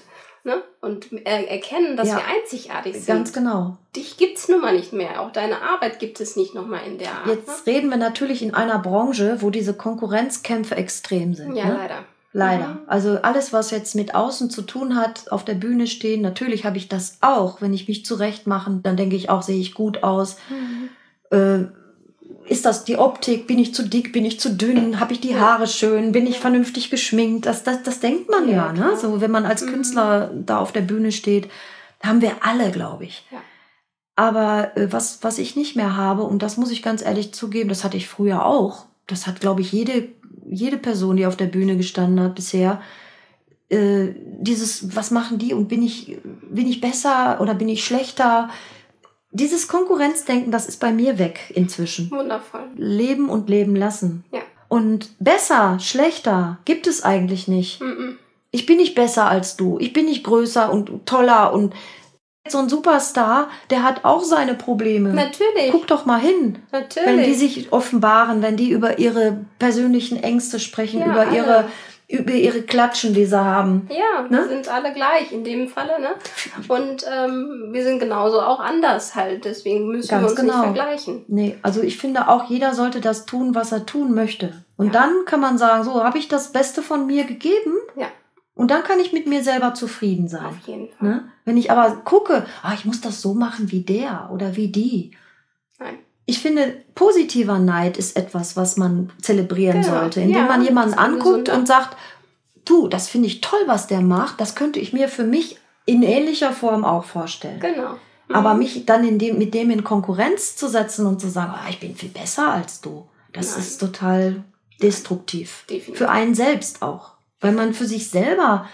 ne? und erkennen, dass ja, wir einzigartig sind. Ganz genau. Dich gibt es nun mal nicht mehr. Auch deine Arbeit gibt es nicht nochmal in der Art. Jetzt ne? reden wir natürlich in einer Branche, wo diese Konkurrenzkämpfe extrem sind. Ja, ne? leider. Leider. Mhm. Also alles, was jetzt mit außen zu tun hat, auf der Bühne stehen, natürlich habe ich das auch. Wenn ich mich zurecht mache, dann denke ich auch, sehe ich gut aus. Mhm. Äh, ist das die Optik? Bin ich zu dick? Bin ich zu dünn? Habe ich die Haare schön? Bin ich vernünftig geschminkt? Das, das, das denkt man ja, ja ne? So, wenn man als mhm. Künstler da auf der Bühne steht, haben wir alle, glaube ich. Ja. Aber äh, was, was ich nicht mehr habe, und das muss ich ganz ehrlich zugeben, das hatte ich früher auch. Das hat, glaube ich, jede, jede Person, die auf der Bühne gestanden hat bisher. Äh, dieses, was machen die und bin ich, bin ich besser oder bin ich schlechter? Dieses Konkurrenzdenken, das ist bei mir weg inzwischen. Wundervoll. Leben und leben lassen. Ja. Und besser, schlechter gibt es eigentlich nicht. Mm -mm. Ich bin nicht besser als du. Ich bin nicht größer und toller und so ein Superstar, der hat auch seine Probleme. Natürlich. Guck doch mal hin. Natürlich. Wenn die sich offenbaren, wenn die über ihre persönlichen Ängste sprechen, ja, über alle. ihre über ihre Klatschen, die sie haben. Ja, ne? wir sind alle gleich in dem Falle, ne? Und ähm, wir sind genauso auch anders halt, deswegen müssen Ganz wir uns genau. nicht vergleichen. Nee, also ich finde auch, jeder sollte das tun, was er tun möchte. Und ja. dann kann man sagen, so, habe ich das Beste von mir gegeben? Ja. Und dann kann ich mit mir selber zufrieden sein. Auf jeden Fall. Ne? Wenn ich aber gucke, ah, ich muss das so machen wie der oder wie die. Nein ich finde, positiver Neid ist etwas, was man zelebrieren genau. sollte, indem ja, man jemanden anguckt und sagt, du, das finde ich toll, was der macht, das könnte ich mir für mich in ähnlicher Form auch vorstellen. Genau. Mhm. Aber mich dann dem, mit dem in Konkurrenz zu setzen und zu sagen, oh, ich bin viel besser als du, das Nein. ist total destruktiv. Definitiv. Für einen selbst auch. Weil man für sich selber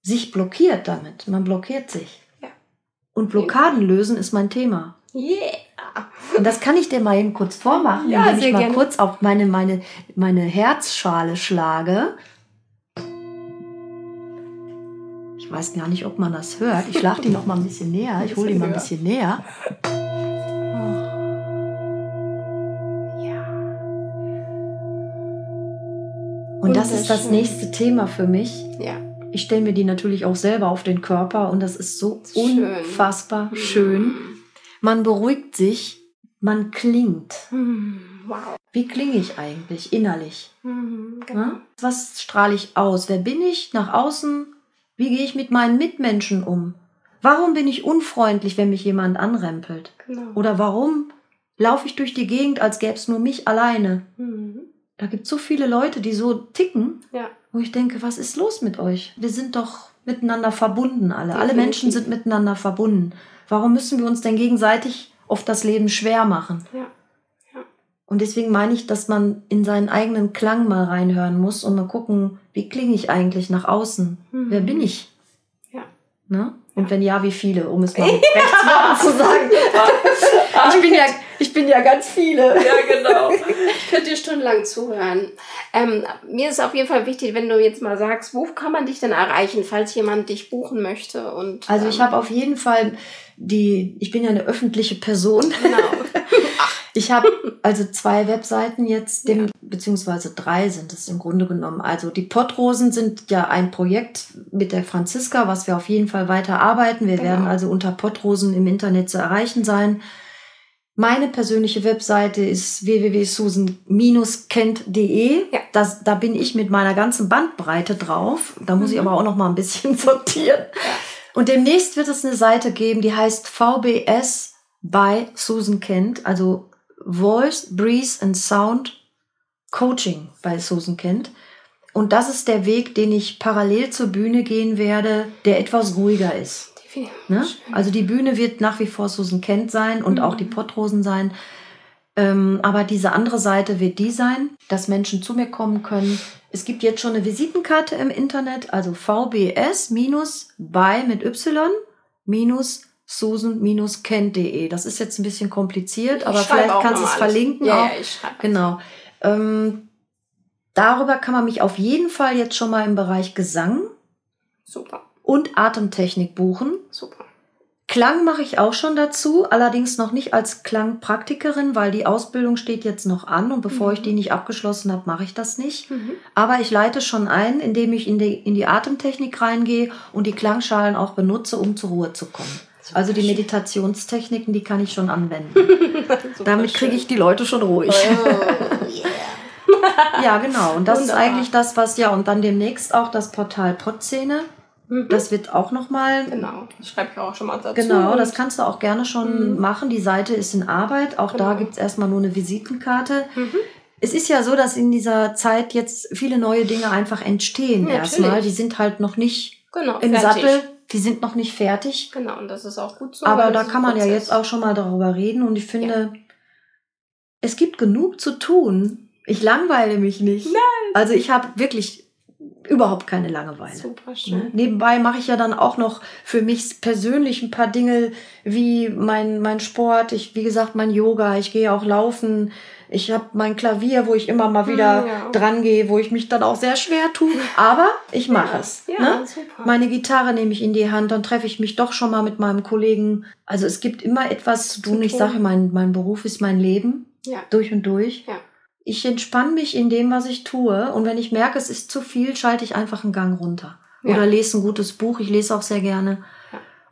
sich blockiert damit. Man blockiert sich. Ja. Und Blockaden lösen ist mein Thema. Yeah. Und das kann ich dir mal eben kurz vormachen, ja, indem ich mal gerne. kurz auf meine, meine, meine Herzschale schlage. Ich weiß gar nicht, ob man das hört. Ich schlage die noch mal ein bisschen näher. Ich hole die mal ein bisschen näher. Und das ist das nächste Thema für mich. Ja. Ich stelle mir die natürlich auch selber auf den Körper und das ist so unfassbar schön. schön. Man beruhigt sich, man klingt. Hm, Wow. Wie klinge ich eigentlich innerlich? Hm, genau. Was strahle ich aus? Wer bin ich nach außen? Wie gehe ich mit meinen Mitmenschen um? Warum bin ich unfreundlich, wenn mich jemand anrempelt? Genau. Oder warum laufe ich durch die Gegend, als gäbe es nur mich alleine? Hm, Da gibt es so viele Leute, die so ticken, Ja. wo ich denke, was ist los mit euch? Wir sind doch miteinander verbunden alle. Alle Definitiv. Menschen sind miteinander verbunden. Warum müssen wir uns denn gegenseitig oft das Leben schwer machen? Ja. Und deswegen meine ich, dass man in seinen eigenen Klang mal reinhören muss und mal gucken, wie klinge ich eigentlich nach außen? Mhm. Wer bin ich? Ja. Ne? Und wenn ja, wie viele, um es [LAUGHS] mal Rechtsworten zu sagen. [LAUGHS] Ich bin, ja, ich bin ja ganz viele. Ja, genau. [LAUGHS] Ich könnte dir stundenlang zuhören. Ähm, mir ist auf jeden Fall wichtig, wenn du jetzt mal sagst, wo kann man dich denn erreichen, falls jemand dich buchen möchte? Und, Also ich ähm, habe auf jeden Fall die, ich bin ja eine öffentliche Person. Genau. [LAUGHS] Ich habe also zwei Webseiten jetzt, dem, beziehungsweise drei sind es im Grunde genommen. Also die Pottrosen sind ja ein Projekt mit der Franziska, was wir auf jeden Fall weiter arbeiten. Wir Genau. werden also unter Pottrosen im Internet zu erreichen sein. Meine persönliche Webseite ist www.susan-kent.de. Ja. Das, da bin ich mit meiner ganzen Bandbreite drauf. Da muss ich aber auch noch mal ein bisschen [LAUGHS] sortieren. Und demnächst wird es eine Seite geben, die heißt VBS by Susan Kent, also Voice, Breeze and Sound Coaching bei Susan Kent. Und das ist der Weg, den ich parallel zur Bühne gehen werde, der etwas ruhiger ist. Definitiv. Ne? Also die Bühne wird nach wie vor Susan Kent sein und Mhm. auch die Pottrosen sein. Ähm, aber diese andere Seite wird die sein, dass Menschen zu mir kommen können. Es gibt jetzt schon eine Visitenkarte im Internet, also VBS minus bei mit Y minus Susan-Kent.de. Das ist jetzt ein bisschen kompliziert, aber vielleicht kannst du es alles. verlinken Ja, auch. ja, ich schreibe. Genau. Ähm, darüber kann man mich auf jeden Fall jetzt schon mal im Bereich Gesang Super, und Atemtechnik buchen. super. Klang mache ich auch schon dazu, allerdings noch nicht als Klangpraktikerin, weil die Ausbildung steht jetzt noch an und bevor ich Mhm. die nicht abgeschlossen habe, mache ich das nicht. Mhm. Aber ich leite schon ein, indem ich in die, in die Atemtechnik reingehe und die Klangschalen auch benutze, um zur Ruhe zu kommen. Super Also die. Meditationstechniken, die kann ich schon anwenden. [LAUGHS] Damit kriege ich die Leute schon ruhig. Oh, yeah. [LAUGHS] Ja, genau. Und das Wunderbar. ist eigentlich das, was ja, und dann demnächst auch das Portal Podzene. Mhm. Das wird auch nochmal Genau, das schreibe ich auch schon mal dazu. Genau, das kannst du auch gerne schon Mhm. machen. Die Seite ist in Arbeit. Auch da Genau. gibt's erstmal nur eine Visitenkarte. Mhm. Es ist ja so, dass in dieser Zeit jetzt viele neue Dinge einfach entstehen Natürlich. erstmal. Die sind halt noch nicht Genau, im fertig. Sattel, die sind noch nicht fertig. Genau, und das ist auch gut so. Aber da kann man ja Prozess. jetzt auch schon mal darüber reden. Und ich finde, es gibt genug zu tun. Ich langweile mich nicht. Nein. Also ich habe wirklich überhaupt keine Langeweile. Super Ne? schön. Nebenbei mache ich ja dann auch noch für mich persönlich ein paar Dinge wie mein, mein Sport, ich, wie gesagt, mein Yoga, ich gehe auch laufen. Ich habe mein Klavier, wo ich immer mal wieder Hm, ja. dran gehe, wo ich mich dann auch sehr schwer tue. Aber ich mache Ja, es. Ja, Ne? super. Meine Gitarre nehme ich in die Hand, dann treffe ich mich doch schon mal mit meinem Kollegen. Also es gibt immer etwas zu Zu tun. Ich tun. sage, mein, mein Beruf ist mein Leben, ja. durch und durch. Ja. Ich entspanne mich in dem, was ich tue. Und wenn ich merke, es ist zu viel, schalte ich einfach einen Gang runter. Ja. Oder lese ein gutes Buch. Ich lese auch sehr gerne.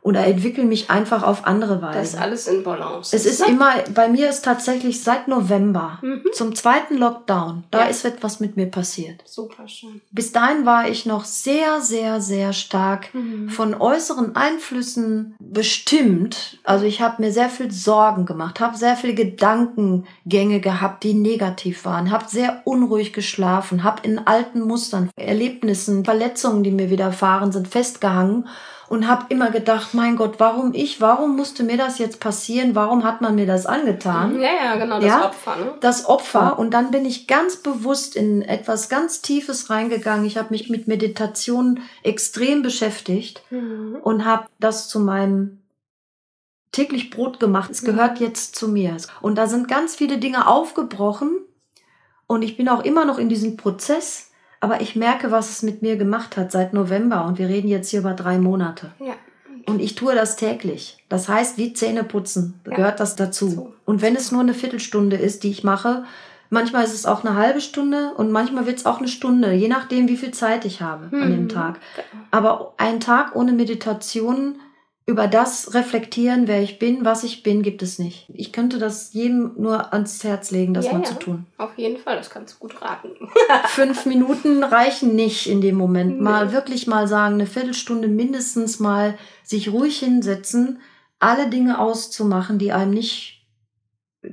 Oder entwickle mich einfach auf andere Das ist Weise. alles in Balance. Es ist Ne? immer, bei mir ist tatsächlich seit November Mhm. zum zweiten Lockdown, da Ja. ist etwas mit mir passiert. Super schön. Bis dahin war ich noch sehr, sehr, sehr stark Mhm. von äußeren Einflüssen bestimmt. Also ich habe mir sehr viel Sorgen gemacht, habe sehr viele Gedankengänge gehabt, die negativ waren, habe sehr unruhig geschlafen, habe in alten Mustern, Erlebnissen, Verletzungen, die mir widerfahren sind, festgehangen und habe immer gedacht, mein Gott, warum ich, warum musste mir das jetzt passieren, warum hat man mir das angetan? Ja, ja, genau, das Ja? Opfer, ne? das Opfer und dann bin ich ganz bewusst in etwas ganz Tiefes reingegangen. Ich habe mich mit Meditation extrem beschäftigt Mhm. und habe das zu meinem täglich Brot gemacht. Es Mhm. gehört jetzt zu mir. Und da sind ganz viele Dinge aufgebrochen und ich bin auch immer noch in diesem Prozess, aber ich merke, was es mit mir gemacht hat seit November und wir reden jetzt hier über drei Monate. Ja. Und ich tue das täglich. Das heißt, wie Zähne putzen, Ja. gehört das dazu. So. Und wenn es nur eine Viertelstunde ist, die ich mache, Manchmal ist es auch eine halbe Stunde und manchmal wird es auch eine Stunde, je nachdem, wie viel Zeit ich habe an dem Mhm. Tag. Aber ein Tag ohne Meditation über das reflektieren, wer ich bin, was ich bin, gibt es nicht. Ich könnte das jedem nur ans Herz legen, das Ja, mal ja. zu tun. Auf jeden Fall, das kannst du gut raten. [LAUGHS] Fünf Minuten reichen nicht in dem Moment. Nee. Mal wirklich mal sagen, eine Viertelstunde mindestens mal sich ruhig hinsetzen, alle Dinge auszumachen, die einem nicht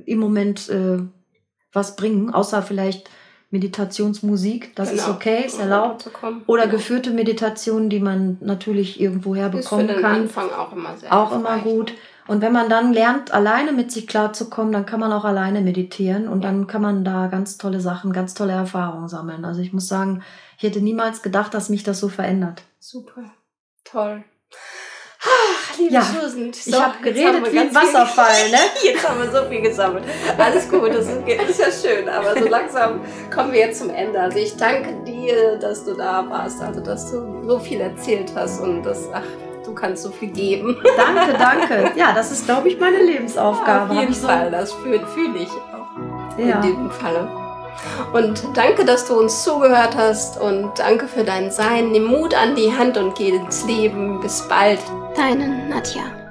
im Moment äh, was bringen, außer vielleicht Meditationsmusik. Das ist Genau. okay, ist erlaubt. Oder Genau. geführte Meditationen, die man natürlich irgendwoher Ist für bekommen den kann. Anfang auch immer sehr Auch immer gut. Und wenn man dann lernt, alleine mit sich klarzukommen, dann kann man auch alleine meditieren und dann kann man da ganz tolle Sachen, ganz tolle Erfahrungen sammeln. Also ich muss sagen, ich hätte niemals gedacht, dass mich das so verändert. Super. Toll. Liebe Ja, Susan. ich so, habe jetzt geredet wie ein Wasserfall, ne? [LAUGHS] Jetzt haben wir so viel gesammelt. Alles gut, das ist, ja schön, aber so langsam kommen wir jetzt zum Ende. Also ich danke dir, dass du da warst, also dass du so viel erzählt hast und das, ach, du kannst so viel geben. Danke, danke. Ja, das ist, glaube ich, meine Lebensaufgabe. Auf Hab jeden ich so- Fall, das fühle fühl ich auch Ja. in diesem Falle. Und danke, dass du uns zugehört hast und danke für dein Sein. Nimm Mut an die Hand und geh ins Leben. Bis bald. Deine Nadja.